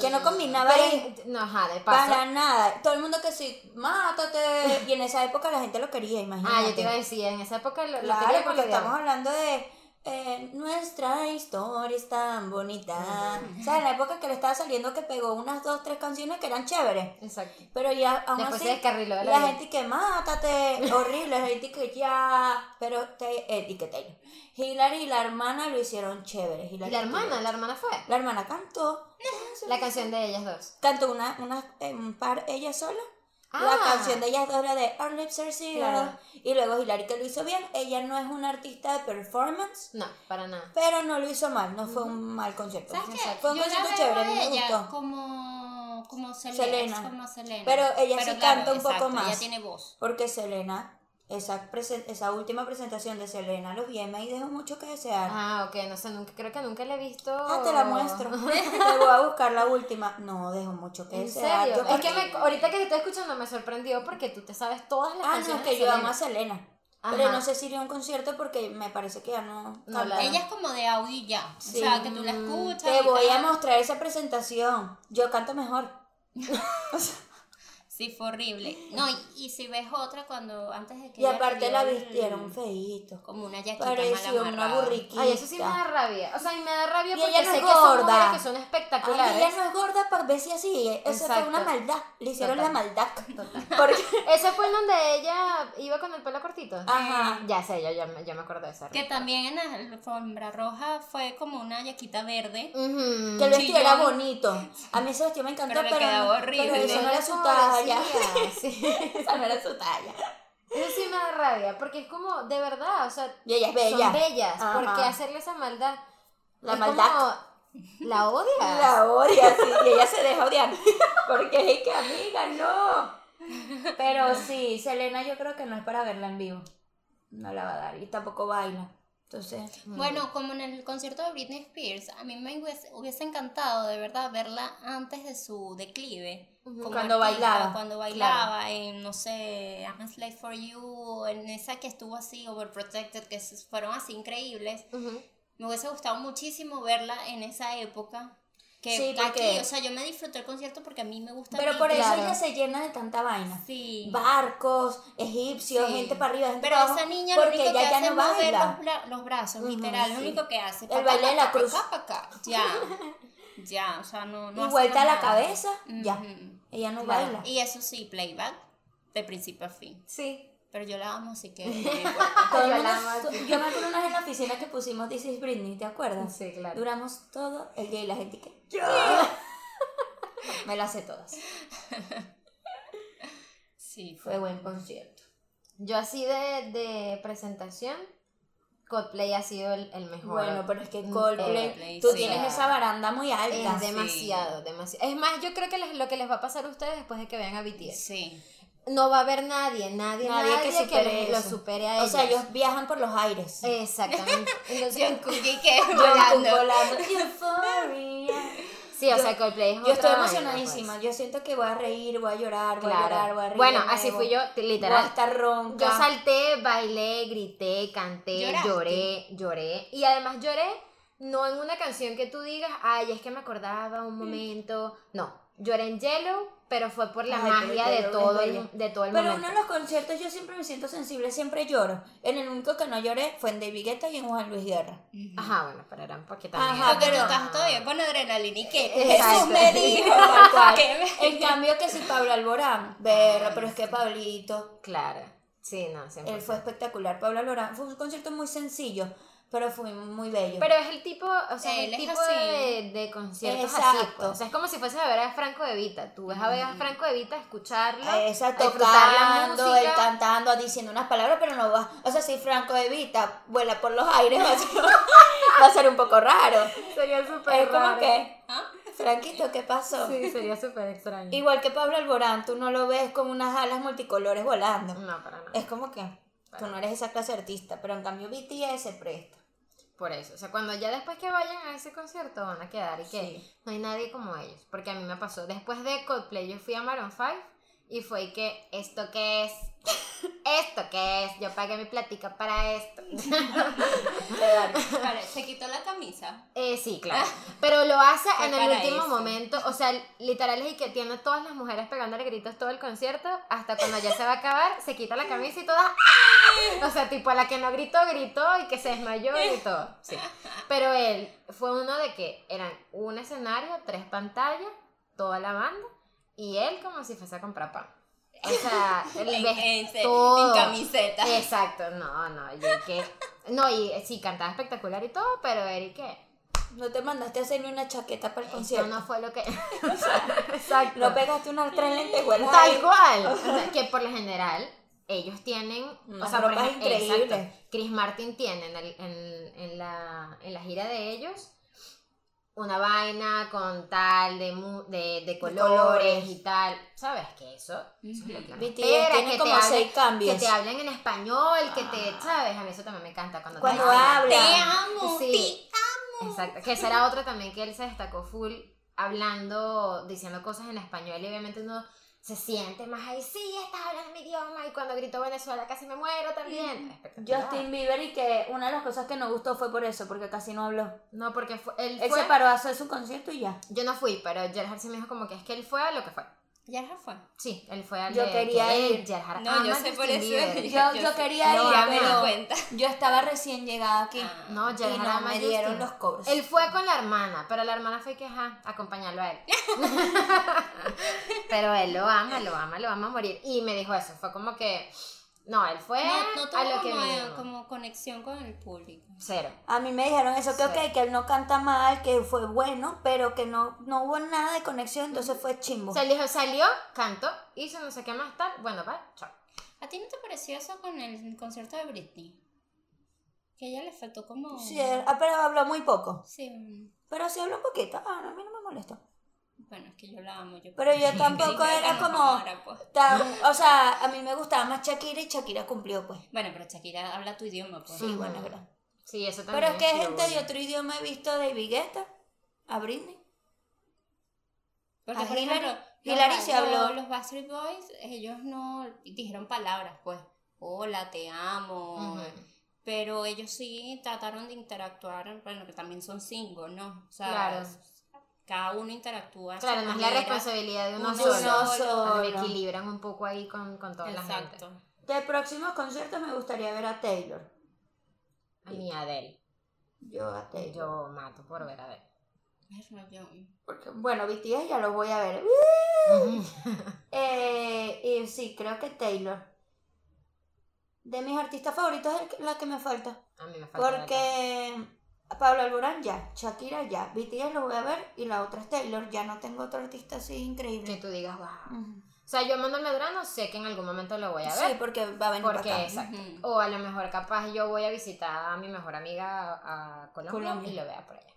Que no combinaba ahí no, ajá, de paso. para nada. Todo el mundo que sí, mátate. Y en esa época la gente lo quería, imagínate. Ah, yo te iba a decir, en esa época lo, lo Claro, quería porque porque estamos hablando de eh, nuestra historia es tan bonita. O sea, en la época que le estaba saliendo que pegó unas dos, tres canciones que eran chéveres. Exacto. Pero ya, aún Después así, se la gente que mátate, horrible, la gente que ya, pero te etiqueté. Hillary y la hermana lo hicieron chévere. Y la hermana, la hermana fue. La hermana cantó. La canción de ellas dos. Cantó una, una, eh, un par ella sola. Ah. La canción de ellas dos era de Our Lips Are. Claro. Y luego Hilary que lo hizo bien. Ella no es una artista de performance. No, para nada. Pero no lo hizo mal, no fue un mal concierto. ¿Sabes qué? Fue un Yo la concierto veo chévere, a me ella gustó. como, como Selena. Selena. Como Selena. Pero ella sí canta un poco más. Ella tiene voz. Porque Selena, esa, presen- esa última presentación de Selena, los VMA dejó mucho que desear. Ah, Ah, ok, no sé, nunca, creo que nunca la he visto. te la muestro. te voy a buscar la última. No, dejó mucho que ¿En desear. serio? Yo Es que me- ahorita que te estoy escuchando me sorprendió porque tú te sabes todas las Ah, no, canciones es que de yo Selena. amo a Selena. Ajá. Pero no sé si iría a un concierto porque me parece que ya no. No, la- Ella es como de audio y ya. Sí. O sea, que tú la escuchas. Te voy a mostrar esa presentación. Yo canto mejor. Sí, fue horrible. No, y, y si ves otra cuando antes de que Y aparte la vistieron feito. Como una yaquita Parecía mal una burriquita. Ay, eso sí me da rabia. O sea, y me da rabia Y porque ella no sé es que son gorda. mujeres que son Ay, espectaculares. ella no es gorda para ver si así. Eso fue Exacto. una maldad. Le hicieron Total. la maldad. Total. Porque, Ese fue el donde ella iba con el pelo cortito. ajá. Ya sé, ya, ya, me- ya me acuerdo de esa. Que también en la alfombra roja fue como una yaquita verde. Ujú. Que el vestido era bonito. A mí ese vestido me encantó, Pero le pero, quedaba horrible. pero eso no era su Pobrecilla, talla. sí. Esa no era su talla. Eso sí me da rabia, porque es como, de verdad, o sea, Y ella es bella. son bellas. ¿Por Ajá. qué hacerle esa maldad? La Es maldad. como, ¿La odias? La odia, sí, y ella se deja odiar. Porque es que amiga, no. Pero sí, Selena yo creo que no es para verla en vivo. No la va a dar. Y tampoco baila. Entonces, Bueno, como en el concierto de Britney Spears, a mí me hubiese, hubiese encantado de verdad verla antes de su declive. Cuando artista, bailaba, Cuando bailaba en, no sé, I'm a Slave for You, en esa que estuvo así, Overprotected, que fueron así increíbles. Me hubiese gustado muchísimo verla en esa época. Que Sí, porque- aquí, o sea, yo me disfruté el concierto porque a mí me gusta Pero por eso Claro. ella se llena de tanta vaina. Sí. Barcos, egipcios, Sí. gente para arriba, gente Pero para abajo. esa niña lo porque único que ella ya hace no es mover los, bra- los brazos, literal. Lo único que hace. El baile de la cruz. Pa, pa, pa, Ya. Ya, o sea, no. no y vuelta a la nada. cabeza, ya. Ella no Claro. baila. Y eso sí, playback de principio a fin. Sí. Pero yo la amo, así que. Todo el Yo mundo- la amo yo me acuerdo una vez en la oficina que pusimos This is Britney, ¿te acuerdas? Sí, claro. Duramos todo el día y la gente que. ¡Yo! me las sé todas. Sí, Fue buen concierto. Yo así de, de presentación, Coldplay ha sido el, el mejor. Bueno, pero es que Mm, Coldplay, Coldplay, tú sí. tienes esa baranda muy alta. es demasiado, demasiado. Es más, yo creo que les- lo que les va a pasar a ustedes después de que vean a BTS. Sí. No va a haber nadie, nadie, nadie, Nadie que que, supere les- lo eso. supere a O ellos. sea, ellos viajan por los aires. Exactamente. Entonces, John Cookie que volando. Volando. Sí, o yo- sea, Coldplay es Yo estoy vaina, emocionadísima. pues. Yo siento que voy a reír, voy a llorar, voy a llorar, voy a reír. Bueno, así fui yo, Voy a literal. estar ronca. Yo salté, bailé, grité, canté, ¿Lloraste? lloré, lloré. Y además lloré no en una canción que tú digas, ay, es que me acordaba un momento. No, lloré en Yellow, pero fue por la Ay, pero magia de todo, el, de todo el Pero momento. uno de los conciertos yo siempre me siento sensible, siempre lloro. En el único que no lloré fue en David Guetta y en Juan Luis Guerra. Ajá, bueno, pero era un poquito Ajá, Porque pero- no estás todavía con adrenalina y que Exacto. Jesús me dijo me- En cambio que si Pablo Alborán, verlo, pero es que Pablito, Claro. Sí, no, siempre. él fue espectacular. Pablo Alborán fue un concierto muy sencillo, pero fue muy bello. Pero es el tipo, o sea, Él el tipo así. de, de conciertos así. Exacto. pues. O sea, es como si fuese a ver a Franco de Vita. Tú ves a ver a Franco de Vita, escucharlo, Exacto, disfrutar la tocando, música. él cantando, diciendo unas palabras, pero no va. O sea, si Franco Evita vuela por los aires, va a ser, va a ser un poco raro. Sería súper Es como raro. que, ¿Ah? Franquito, ¿qué pasó? Sí, sería súper extraño. Igual que Pablo Alborán, tú no lo ves con unas alas multicolores volando. No, para nada. Es como que tú no eres esa clase de artista, pero en cambio BTS se presta. Por eso. O sea, cuando ya después que vayan a ese concierto van a quedar y que Sí. no hay nadie como ellos. Porque a mí me pasó. Después de Coldplay yo fui a Maroon 5 y fue que, ¿esto qué es? ¿Esto qué es? Yo pagué mi platica para esto. Vale, se quitó la camisa. Eh, sí, claro. Pero lo hace en el último eso. momento. O sea, literal es y que tiene todas las mujeres pegándole gritos todo el concierto. Hasta cuando ya se va a acabar, se quita la camisa y todas. ¡ah! O sea, tipo a la que no gritó, gritó y que se desmayó y todo. Sí. Pero él fue uno de que eran un escenario, tres pantallas, toda la banda. Y él como si fuese a comprar pan. O sea, el En, en, en camiseta. Exacto, no, no, yo que. No, y sí, cantaba espectacular y todo, pero Eric, ¿qué? No te mandaste a hacerle una chaqueta para el Esto concierto. no fue lo que. Exacto. No pegaste una tres lentejuelas Tal ahí. cual. O sea, que por lo general ellos tienen. Unas o sea, por ropas ejemplo, increíbles. exacto, Chris Martin tiene en, el- en- en la, en la gira de ellos una vaina con tal de, mu- de, de colores, y tal. ¿Sabes qué? Eso, eso es lo que espera, como te hablen- cambios. Que te hablen en español, que te. ¿Sabes? A mí eso también me encanta. Cuando, te Cuando hablan. habla. Te amo, Sí. Exacto, que esa era otra también que él se destacó full hablando, diciendo cosas en español y obviamente uno se siente más ahí, sí, estás hablando mi idioma y cuando gritó Venezuela casi me muero también. Espectacular. Justin Bieber y que una de las cosas que no gustó fue por eso, porque casi no habló. No, porque fue, él, Él fue, se paró a hacer su concierto y ya. yo no fui, pero Gerhard sí me dijo como que es que él fue a lo que fue. Ya se fue. Sí, él fue al Yo de- quería que él, ir. No, ama yo sé por eso. Yo- quería ir, ya me pero- di cuenta. Yo estaba recién llegada aquí. Ah. No, y Gerhard no ama me dieron Justin. los cobros. Él fue con la hermana, pero la hermana fue que, ajá, acompañarlo a él. pero él lo ama, lo ama, lo ama a morir. Y me dijo eso, fue como que, no, él fue No, no tuvo a lo que como, vino. como conexión con el público. Cero. A mí me dijeron eso, que ok, que él no canta mal, que fue bueno, pero que no, no hubo nada de conexión, entonces fue chimbo. O sea, él dijo, salió, cantó, hizo no sé qué más tal, bueno, va, chao. ¿A ti no te pareció eso con el concierto de Britney? Que a ella le faltó como... Sí, él- ah, pero habló muy poco. Sí, Pero sí habló un poquito. Ah, no, a mí no me molestó. Bueno, es que yo la amo. Yo Pero yo tampoco que era como- pues. Tan- o sea, a mí me gustaba más Shakira y Shakira cumplió, pues. Bueno, pero Shakira habla tu idioma, pues. Sí, bueno, verdad. Sí, eso Pero también. es que gente de otro idioma he visto David Guetta, a Britney. Porque, A por Hillary- ejemplo, Hillary los, se habló. los Backstreet Boys, ellos no dijeron palabras, pues. Hola, te amo. Pero ellos sí trataron de interactuar, bueno, que también son singles, ¿no? O sea, Claro. Cada uno interactúa. Claro, no es la responsabilidad de uno, Uno solo. solo. Me equilibran un poco ahí con, con toda la gente. Exacto. De próximos conciertos me gustaría ver a Taylor. A mí Adele. Yo a Taylor. Yo mato por ver a Adele. Porque, bueno, BTS ya lo voy a ver. Eh, y sí, creo que Taylor. De mis artistas favoritos es la que me falta. A mí me falta. Porque Pablo Alborán ya, Shakira ya, BTS lo voy a ver y la otra es Taylor. Ya no tengo otro artista así Que increíble. tú digas, wow. O sea, yo Manuel Medrano sé que en algún momento lo voy a ver. Sí, porque va a venir Porque, para acá. exacto. O a lo mejor capaz yo voy a visitar a mi mejor amiga a, a Colombia, Colombia. y lo vea por allá.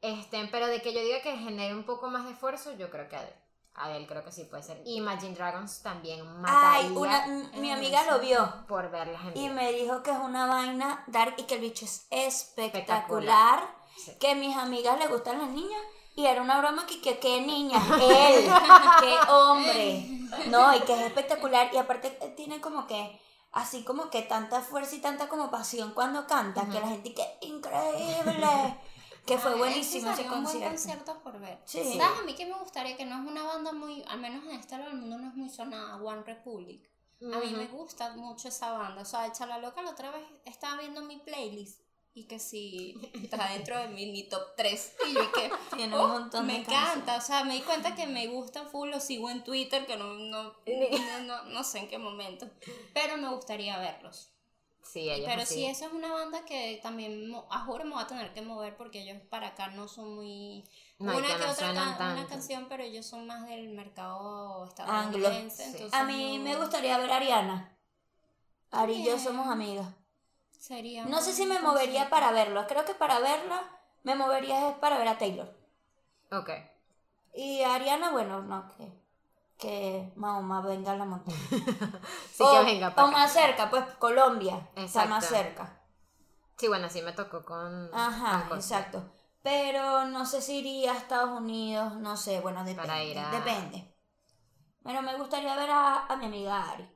Este, pero de que yo diga que genere un poco más de esfuerzo, yo creo que Adele. Adele creo que sí puede ser. Y Imagine Dragons también mataría Ay, una, mi amiga lo vio por verlas en y me dijo que es una vaina dark y que el bicho es espectacular. Espectacular. Sí. Que a mis amigas le gustan las niñas. Y era una broma que, que qué niña, él, qué hombre. No, y que es espectacular. Y aparte eh, tiene como que, así como que tanta fuerza y tanta como pasión cuando canta, que la gente que increíble. Que fue Ah, buenísimo ese concierto. Ver. Sí. ¿Sabes? A mí que me gustaría que no es una banda muy, al menos en este lado del mundo no es muy sonada, One Republic. A mí me gusta mucho esa banda. O sea, Echa Loca la otra vez estaba viendo mi playlist y que sí está dentro de mi, mi top 3. Y yo que Tiene oh, un montón me de encanta. O sea, me di cuenta que me gusta full, lo sigo en Twitter, que no, no, no, no, no sé en qué momento. Pero me gustaría verlos. Sí, ellos Pero sí, eso es una banda que también, a juro, me voy a tener que mover porque ellos para acá no son muy... No, una que no otra suenan ca- una canción, pero ellos son más del mercado Anglo. estadounidense. Sí. entonces A mí no- me gustaría ver a Ariana. Ari y yo somos amigas. Sería No sé si me movería para verlo. Creo que para verla me movería es para ver a Taylor. Ok. Y a Ariana, bueno, no, que, que Mahoma venga a la montaña. Sí o, que venga o para acá. más cerca, pues Colombia. Está más cerca. Sí, bueno, sí me tocó con. Ajá, con exacto. Pero no sé si iría a Estados Unidos, no sé, bueno, depende. Para ir a- Depende. Pero me gustaría ver a, a mi amiga Ari.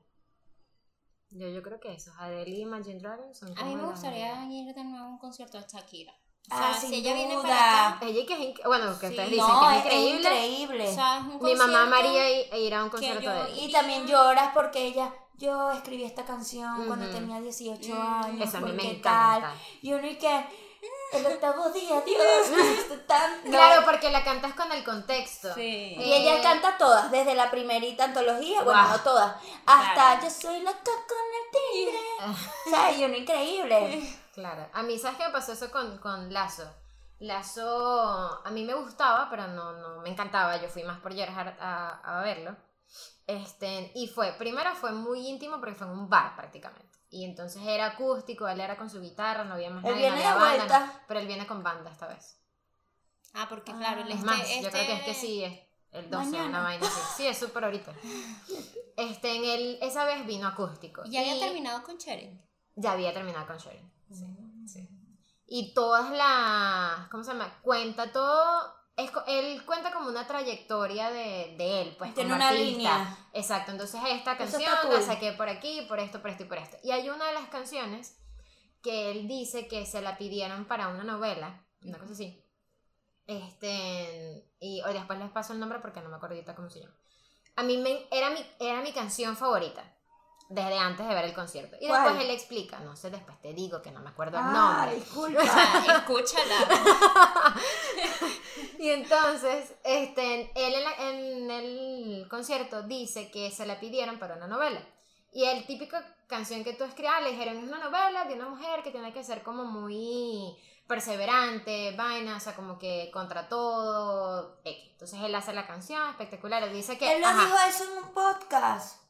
Yo, yo creo que esos, Adele y Imagine Dragons son A como mí me gustaría ir de nuevo a un concierto de Shakira. O Ah, sea, si ella viene para acá, Ella que es inc- bueno, que Sí. ustedes dicen no, que es, es increíble. increíble. o sea, es un Mi mamá María i- ir a un concierto yo de ella. Y también lloras porque ella, yo escribí esta canción cuando tenía 18 Mm. años. Eso a mí me porque encanta. tal. Y uno y que, el octavo día, Dios, me gusta tanto. Claro, porque la cantas con el contexto. Sí. Y ella Eh, canta todas, desde la primerita antología, bueno, no todas, hasta Claro. Yo soy loca con el tigre. o sea, y uno increíble. Claro. A mí, ¿sabes qué me pasó eso con, con Lazo? Lazo, a mí me gustaba, pero no, no me encantaba. Yo fui más por Gerhard a, a verlo. Este, y fue, primero fue muy íntimo porque fue en un bar prácticamente. Y entonces era acústico, él era con su guitarra, no había más Él nadie, no viene había de banda, vuelta. no. pero él viene con banda esta vez. Ah, porque claro, el Es este, más, yo este- creo que es que sí, es el 12, Mañana. una vaina así. Sí, es súper ahorita. Este, en el, esa vez vino acústico. Y ya había Y terminado con Sharon. Ya había terminado con Sharon. Sí, sí. Y todas las, ¿cómo se llama? Cuenta todo, es, él cuenta como una trayectoria de, de él, pues Tiene como una artista. línea. Exacto, entonces esta canción está la cool. saqué por aquí, por esto, por esto y por esto. Y hay una de las canciones que él dice que se la pidieron para una novela, una cosa así. Este, y hoy después les paso el nombre porque no me acuerdo ahorita cómo se llama. A mí me, era, mi, era mi canción favorita desde antes de ver el concierto. Y ¿Cuál? después él explica, no sé, después te digo que no me acuerdo el Ah, nombre. disculpa. Escúchala. Y entonces, este, él en, la- en el concierto dice que se la pidieron para una novela. Y el típico canción que tú escribas, le dijeron, es una novela de una mujer que tiene que ser como muy perseverante, vaina, o sea, como que contra todo. Entonces él hace la canción, espectacular, él dice que... Él lo ajá, dijo eso en un podcast,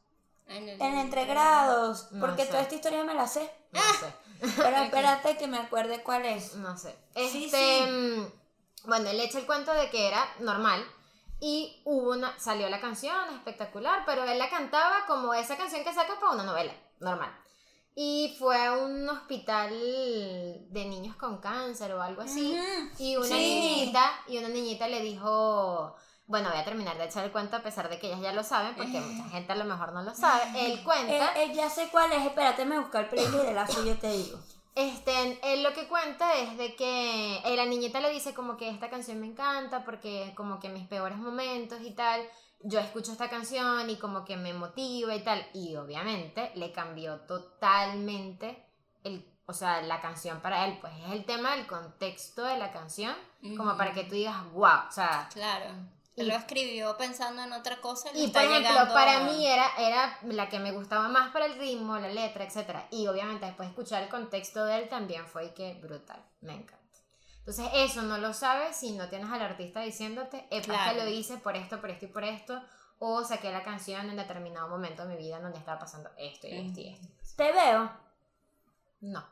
En el- en Entregrados, No porque sé. toda esta historia me la sé. no sé. Pero espérate que me acuerde cuál es. No sé. Este, sí. mm, bueno, él echa el cuento de que era normal y hubo una, salió la canción espectacular, pero él la cantaba como esa canción que saca para una novela, normal. Y fue a un hospital de niños con cáncer o algo así. Y una Sí. niñita, y una niñita le dijo, bueno, voy a terminar de echar el cuento a pesar de que ellas ya lo saben, porque mucha gente a lo mejor no lo sabe. Él Eh, cuenta eh, ya sé cuál es, espérate, me busca el playlist de la yo te digo. Este, él lo que cuenta es de que eh, la niñita le dice como que esta canción me encanta porque como que mis peores momentos y tal, yo escucho esta canción y como que me motiva y tal. Y obviamente le cambió totalmente el, o sea, la canción para él. Pues es el tema del contexto de la canción, como para que tú digas, wow, o sea, Claro. Y- lo escribió pensando en otra cosa y, Y está por ejemplo, llegando para a- mí era, era la que me gustaba más para el ritmo, la letra, etc. Y obviamente después de escuchar el contexto de él también fue que brutal, me encanta. Entonces eso no lo sabes si no tienes al artista diciéndote, es Claro. que lo hice por esto, por esto y por esto, o saqué la canción en determinado momento de mi vida en donde estaba pasando esto y esto y esto. Te veo. No,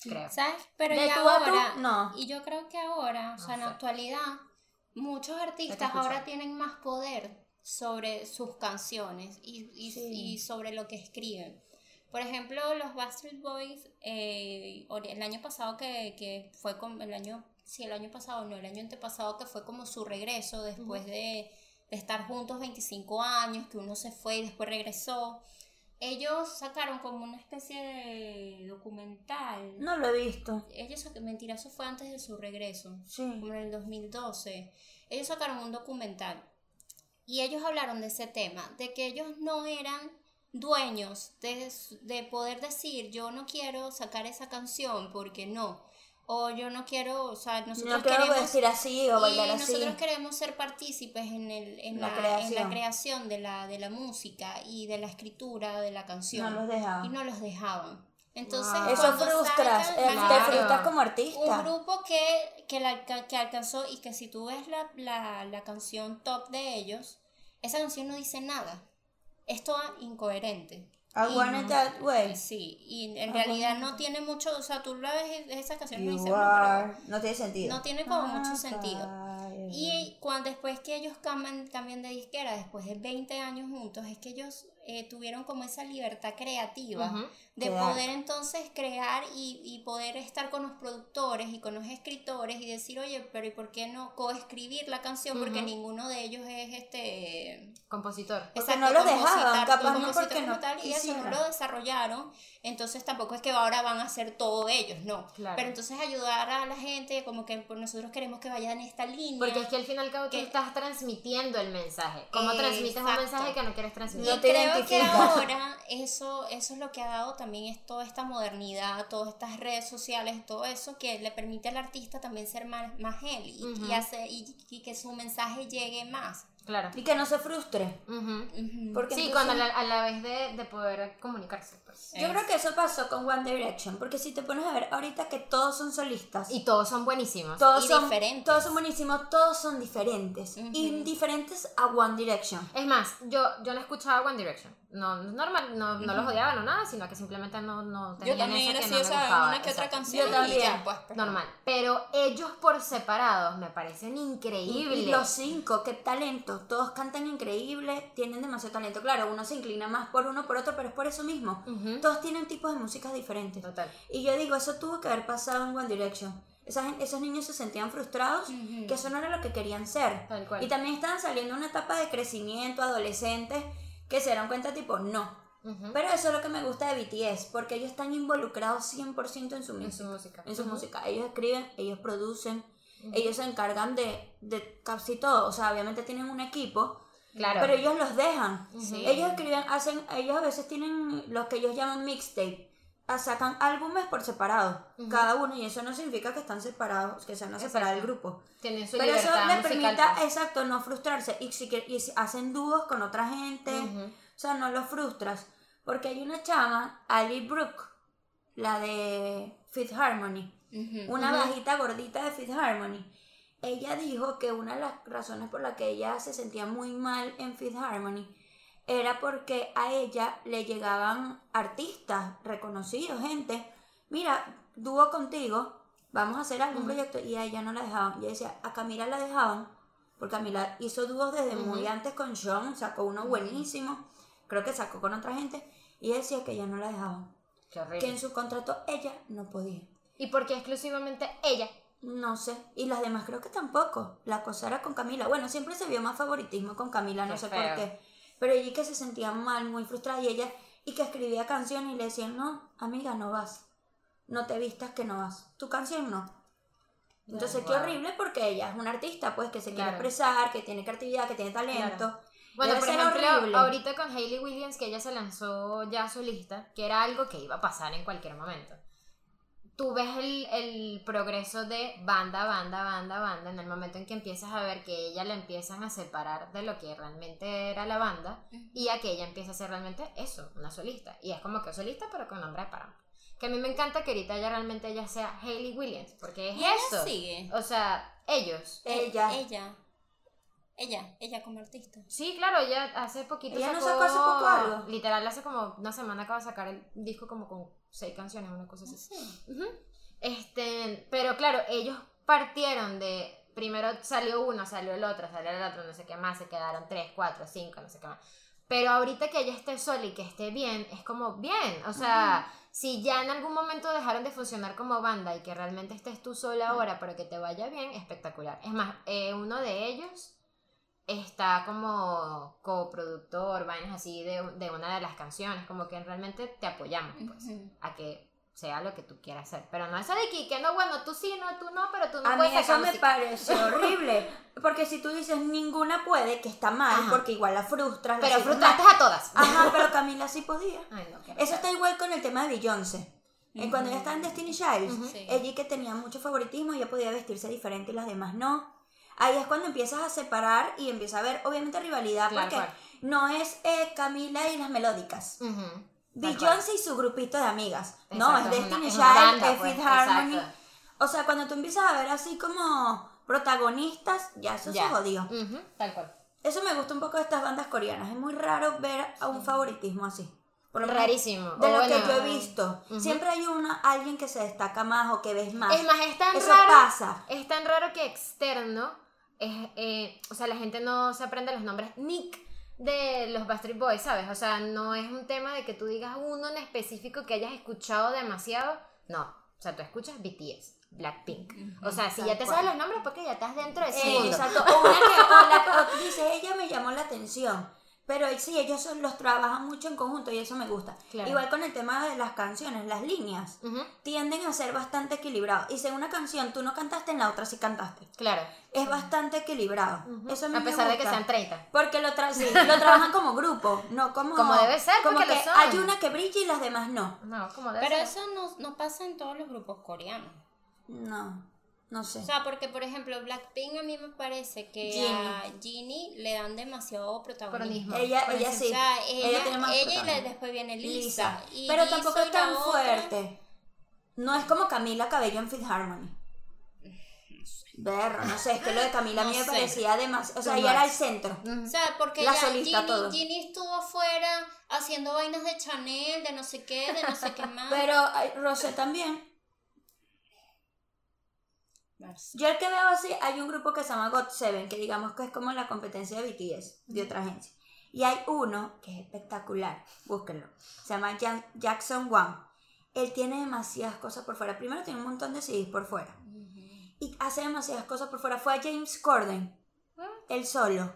creo. ¿Sabes? Pero De ya tú a tú, ahora, no. y yo creo que ahora, o sea, en sé. la actualidad, muchos artistas ahora tienen más poder sobre sus canciones y, y- Sí. y sobre lo que escriben. Por ejemplo, los Backstreet Boys, eh, el año pasado que, que fue como el año, sí, el año pasado, no, el año antepasado que fue como su regreso después de, de estar juntos 25 años, que uno se fue y después regresó. Ellos sacaron como una especie de documental. No lo he visto. Ellos, mentira, eso fue antes de su regreso, Sí. como en el 2012. Ellos sacaron un documental y ellos hablaron de ese tema, de que ellos no eran dueños de, de poder decir yo no quiero sacar esa canción porque no, o yo no quiero, o sea, nosotros No quiero queremos vestir así o bailar y así. nosotros queremos ser partícipes en, el, en, La la, creación. en la creación de la, de la música y de la escritura de la canción No los dejaban. y no los dejaban. Entonces, Wow. Eso frustras, salgan- eh, te frustras como un artista. grupo que, que, la que alcanzó y que si tú ves la, la, la canción top de ellos, esa canción no dice nada. Es toda incoherente. I Y- want it that way. Sí, y en Ah, realidad no tiene mucho, o sea, tú la ves esa canción y You dices, no, are. No tiene sentido. no tiene como mucho sentido. Y cuando después que ellos cambian también de disquera, después de 20 años juntos, es que ellos eh, tuvieron como esa libertad creativa. De poder entonces crear y, y poder estar con los productores y con los escritores y decir, oye, pero ¿y por qué no coescribir la canción? Porque Ujú. ninguno de ellos es este... Compositor. Porque no los dejaban, capaz no porque no tal, y eso no lo desarrollaron, entonces tampoco es que ahora van a hacer todo ellos, no. Claro. Pero entonces ayudar a la gente, como que nosotros queremos que vayan en esta línea. Porque es que al fin y al cabo tú Que- estás transmitiendo el mensaje. ¿Cómo transmites un Exacto. mensaje que no quieres transmitir? No creo que ahora eso, eso es lo que ha dado también es toda esta modernidad, todas estas redes sociales, todo eso que le permite al artista también ser más, más él y, Ujú. y hace- y- y que su mensaje llegue más. Claro. Y que no se frustre. Ujú. Ujú. Porque Sí, entonces- cuando a la, a la vez de, de poder comunicarse, pues. Yo creo que eso pasó con One Direction. Porque si te pones a ver ahorita que todos son solistas. Y todos son buenísimos. todos y son diferentes. Todos son buenísimos, todos son diferentes. Y diferentes a One Direction. Es más, yo, yo no escuchaba One Direction. No, normal, no, no los odiaba, no nada, sino que simplemente no, no tenían Yo también eso era que así, no me o gustaba. una que otra canción Yo y también. ya, pues. pero- Normal. Pero ellos por separados me parecen Y, increíbles. y los cinco, qué talento. Todos cantan increíble, tienen demasiado talento. Claro, uno se inclina más por uno por otro, pero es por eso mismo. Ujú. Todos tienen tipos de músicas diferentes. Total. Y yo digo, eso tuvo que haber pasado en One Direction. Esa gen- esos niños se sentían frustrados, Ujú. que eso no era lo que querían ser. Tal cual. Y también estaban saliendo una etapa de crecimiento, adolescentes, que se dieron cuenta tipo, no. Pero eso es lo que me gusta de BTS, porque ellos están involucrados 100% en su En música. su música. En su Ujú. música. Ellos escriben, ellos producen, ellos se encargan de, de casi todo. O sea, obviamente tienen un equipo, Claro. pero ellos los dejan. Sí. Ellos escriben, hacen, ellos a veces tienen lo que ellos llaman mixtape. Ah, Sacan álbumes por separado, cada uno, y eso no significa que están separados, que se van a separar del grupo. Tienen su Pero eso le permita, pues. exacto, no frustrarse. Y si, y si hacen dúos con otra gente, o sea, no los frustras. Porque hay una chama, Ali Brooke, la de Fifth Harmony, una bajita gordita de Fifth Harmony. Ella dijo que una de las razones por la que ella se sentía muy mal en Fifth Harmony era porque a ella le llegaban artistas reconocidos, gente. Mira, dúo contigo, vamos a hacer algún proyecto. Y a ella no la dejaban. Y ella decía, a Camila la dejaban, porque Camila hizo dúos desde muy antes con Sean, sacó uno buenísimo, creo que sacó con otra gente. Y decía que ella no la dejaban, que en su contrato ella no podía. ¿Y por qué exclusivamente ella? No sé, y las demás creo que tampoco. La cosa era con Camila. Bueno, siempre se vio más favoritismo con Camila, no sé feo. por qué. Pero ella que se sentía mal, muy frustrada, y ella, y que escribía canciones y le decían, no, amiga, no vas. no te vistas que no vas. Tu canción no. Entonces, qué horrible porque ella es una artista, pues, que se quiere expresar, que tiene creatividad, que tiene talento. Bueno, Debe por ejemplo, horrible. ahorita con Hailey Williams, que ella se lanzó ya solista, que era algo que iba a pasar en cualquier momento. Tú ves el, el progreso de banda, banda, banda, banda, en el momento en que empiezas a ver que ella la empiezan a separar de lo que realmente era la banda y a que ella empieza a ser realmente eso, una solista. Y es como que solista, pero con nombre de paramo. Que a mí me encanta que ahorita ella realmente ella sea Hailey Williams, porque es Y ella eso. sigue. O sea, ellos. Ella. Ella. Ella, ella como artista. Sí, claro, ella hace poquito ¿Ella no sacó, sacó hace poco algo? Literal, hace como una semana acaba de sacar el disco como con seis canciones, una cosa así. Sí. Este, pero claro, ellos partieron de. Primero salió uno, salió el otro, salió el otro, no sé qué más, se quedaron tres, cuatro, cinco, no sé qué más. Pero ahorita que ella esté sola y que esté bien, es como bien. O sea, si ya en algún momento dejaron de funcionar como banda y que realmente estés tú sola ahora, pero que te vaya bien, espectacular. Es más, eh, uno de ellos está como coproductor, vainas así de, de una de las canciones, como que realmente te apoyamos, pues, a que sea lo que tú quieras hacer. Pero no eso de que, que no, bueno, tú sí, no, tú no, pero tú no a mí puedes eso me música. parece horrible. Porque si tú dices ninguna puede, que está mal, Ajá. porque igual la frustras. la Pero sientes frustraste mal. a todas. Ajá, pero Camila sí podía. Ay, no, Eso está igual con el tema de Beyoncé. Eh, Cuando ella estaba en Destiny Child. Sí. ella que tenía mucho favoritismo, ella podía vestirse diferente y las demás no. Ahí es cuando empiezas a separar y empieza a haber, obviamente, rivalidad, Claro, porque no es eh, Camila y las melódicas. Ujú. Beyoncé y su grupito de amigas. no, es Destiny es Child, una banda, es pues, Harmony. exacto. O sea, cuando tú empiezas a ver así como protagonistas, ya eso Ya. se jodió. Tal cual. Eso me gusta un poco de estas bandas coreanas. Es muy raro ver a un favoritismo así. Por Rarísimo. De O lo que yo he visto. Siempre hay una, alguien que se destaca más o que ves más. Es más, es tan Eso raro. pasa. Es tan raro que externo, es, eh, o sea, la gente no se aprende los nombres Nick de los Backstreet Boys, ¿sabes? O sea, no es un tema de que tú digas uno en específico que hayas escuchado demasiado. No, o sea, tú escuchas BTS, Blackpink. O sea, si ya te sabes los nombres, porque ya estás dentro de ese Eh, mundo. exacto. O una que o la- o tú dices, ella me llamó la atención. Pero sí, ellos son- los trabajan mucho en conjunto y eso me gusta. Claro. Igual con el tema de las canciones, las líneas tienden a ser bastante equilibrados. Y si en una canción tú no cantaste, en la otra sí cantaste. Claro. Es bastante equilibrado. Ujú. Eso a, mí A me pesar de que sean 30. Porque lo, tra- sí, lo trabajan como grupo, no como... Como debe ser, Como porque que lo son. hay una que brilla y las demás no. No, como debe Pero ser. eso no, no pasa en todos los grupos coreanos. No, no sé. O sea, porque por ejemplo, Blackpink a mí me parece que a Ginny le dan demasiado protagonismo. Ella, por ella eso, O sí. sea, ella, tiene más ella y la- después viene Lisa. y Pero Lisa tampoco es tan otra- fuerte. No es como Camila Cabello en Fifth Harmony. Berro, no sé, es que lo de Camila a mí No me sé. parecía demasiado. O sea, ella era el centro. O sea, porque La ya solista, Ginny, todo. Ginny estuvo afuera haciendo vainas de Chanel, de no sé qué, de no sé qué más. Pero Rosé también. Yo el que veo así, hay un grupo que se llama GOT7, que digamos que es como la competencia de BTS, de otra agencia. Y hay uno que es espectacular, búsquenlo. Se llama Jan- Jackson Wang. Él tiene demasiadas cosas por fuera. Primero tiene un montón de CDs por fuera. Y hace demasiadas cosas por fuera. Fue a James Corden. Él solo.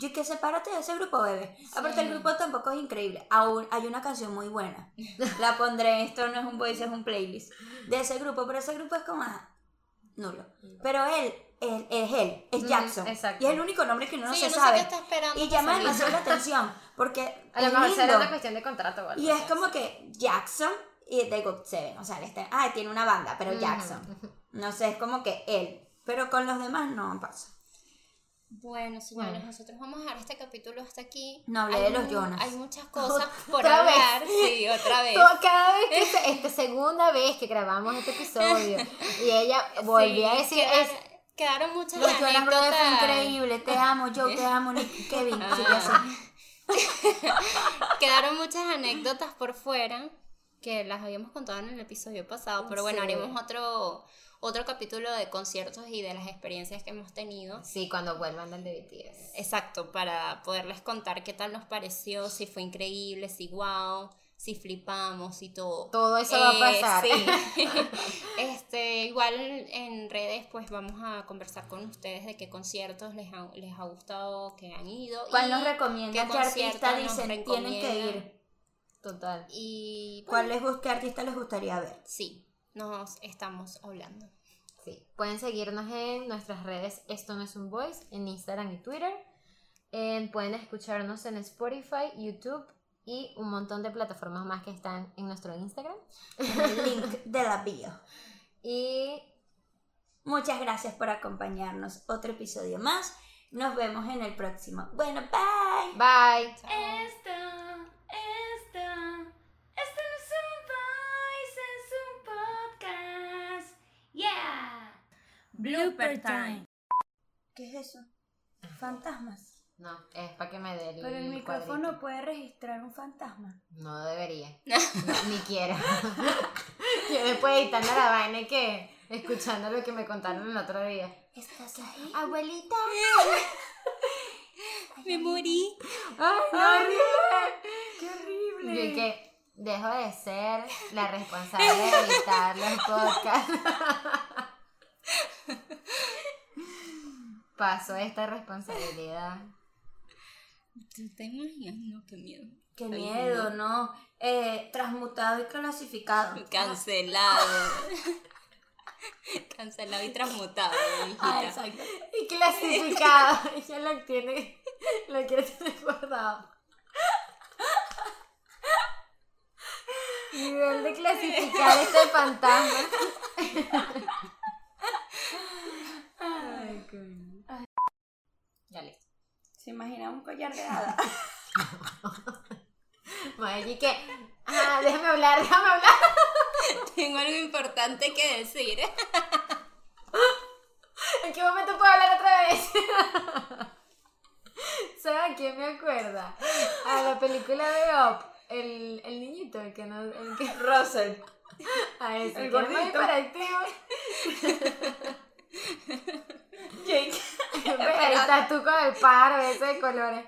Yo que sepárate de ese grupo, bebé. Aparte, el grupo tampoco es increíble. Aún hay una canción muy buena. La pondré, esto no es un voice, es un playlist. De ese grupo, pero ese grupo es como ah, nulo. Pero él, él es él, es Jackson. exacto. Y es el único nombre que no Sí, se yo no sé sabe. esperando y llama demasiado la atención. Porque A lo es mejor será una cuestión de contrato Y es como que Jackson y The Got Seven. O sea, él está, ah, tiene una banda, pero Jackson. No sé, es como que él. Pero con los demás no pasa. Bueno, señores, Bueno. nosotros vamos a dejar este capítulo hasta aquí. No hablé Hay de los mu- Jonas. Hay muchas cosas por Otra vez. hablar. Sí, otra vez. Cada vez que se- esta segunda vez que grabamos este episodio y ella volvió a Sí, decir quedar- es Quedaron muchas Los Jonas Brothers fue increíble. Te amo, yo te amo, Kevin. Ah. así. Quedaron muchas anécdotas por fuera que las habíamos contado en el episodio pasado, pero bueno, Sí. haremos otro otro capítulo de conciertos y de las experiencias que hemos tenido. sí cuando vuelvan del de BTS. Exacto, para poderles contar qué tal nos pareció, si fue increíble, si wow, si flipamos y todo. Todo eso va a Eh, pasar. sí. este, igual en redes pues vamos a conversar con ustedes de qué conciertos les ha, les ha gustado, que han ido. ¿Cuál nos recomienda? qué ¿Qué artista dicen tienen que ir? Total. Y ¿Cuál les gusta, qué artista les gustaría ver? sí, nos estamos hablando. Sí. Pueden seguirnos en nuestras redes Esto no es un voice, en Instagram y Twitter. En- pueden escucharnos en Spotify, YouTube y un montón de plataformas más que están en nuestro Instagram. En el link de la bio. Y Muchas gracias por acompañarnos. Otro episodio más. Nos vemos en el próximo. Bueno, bye. bye. Esto, Blooper time. ¿Qué es eso? Fantasmas. No, es para que me dé el Pero el micrófono cuadrito. puede registrar un fantasma. No debería. No, ni quiero. Yo después editando la vaina que escuchando lo que me contaron el otro día. ¿Estás ahí? Abuelita. Me morí. Ay, no. ¡Qué Yo horrible! y que dejo de ser la responsable de editar los podcasts. Paso esta responsabilidad. ¿Tú te imaginas? No, qué miedo. ¡Qué miedo, no! Eh, transmutado y clasificado. Cancelado. Cancelado y transmutado, Ah, hijita. exacto. Y clasificado. Ella lo tiene, lo quiere tener guardado. Nivel de clasificar este fantasma. Ay, coño. ¿Se imagina un collar de hada? Madre, y que, ah, déjame hablar, déjame hablar. Tengo algo importante que decir. ¿En qué momento puedo hablar otra vez? ¿Sabes a quién me acuerda? A la película de Up. El, el niñito, el que no. El que, Russell. a ese, El que es muy gordito. hiperactivo. Jake. Estás tú con el ese de colores.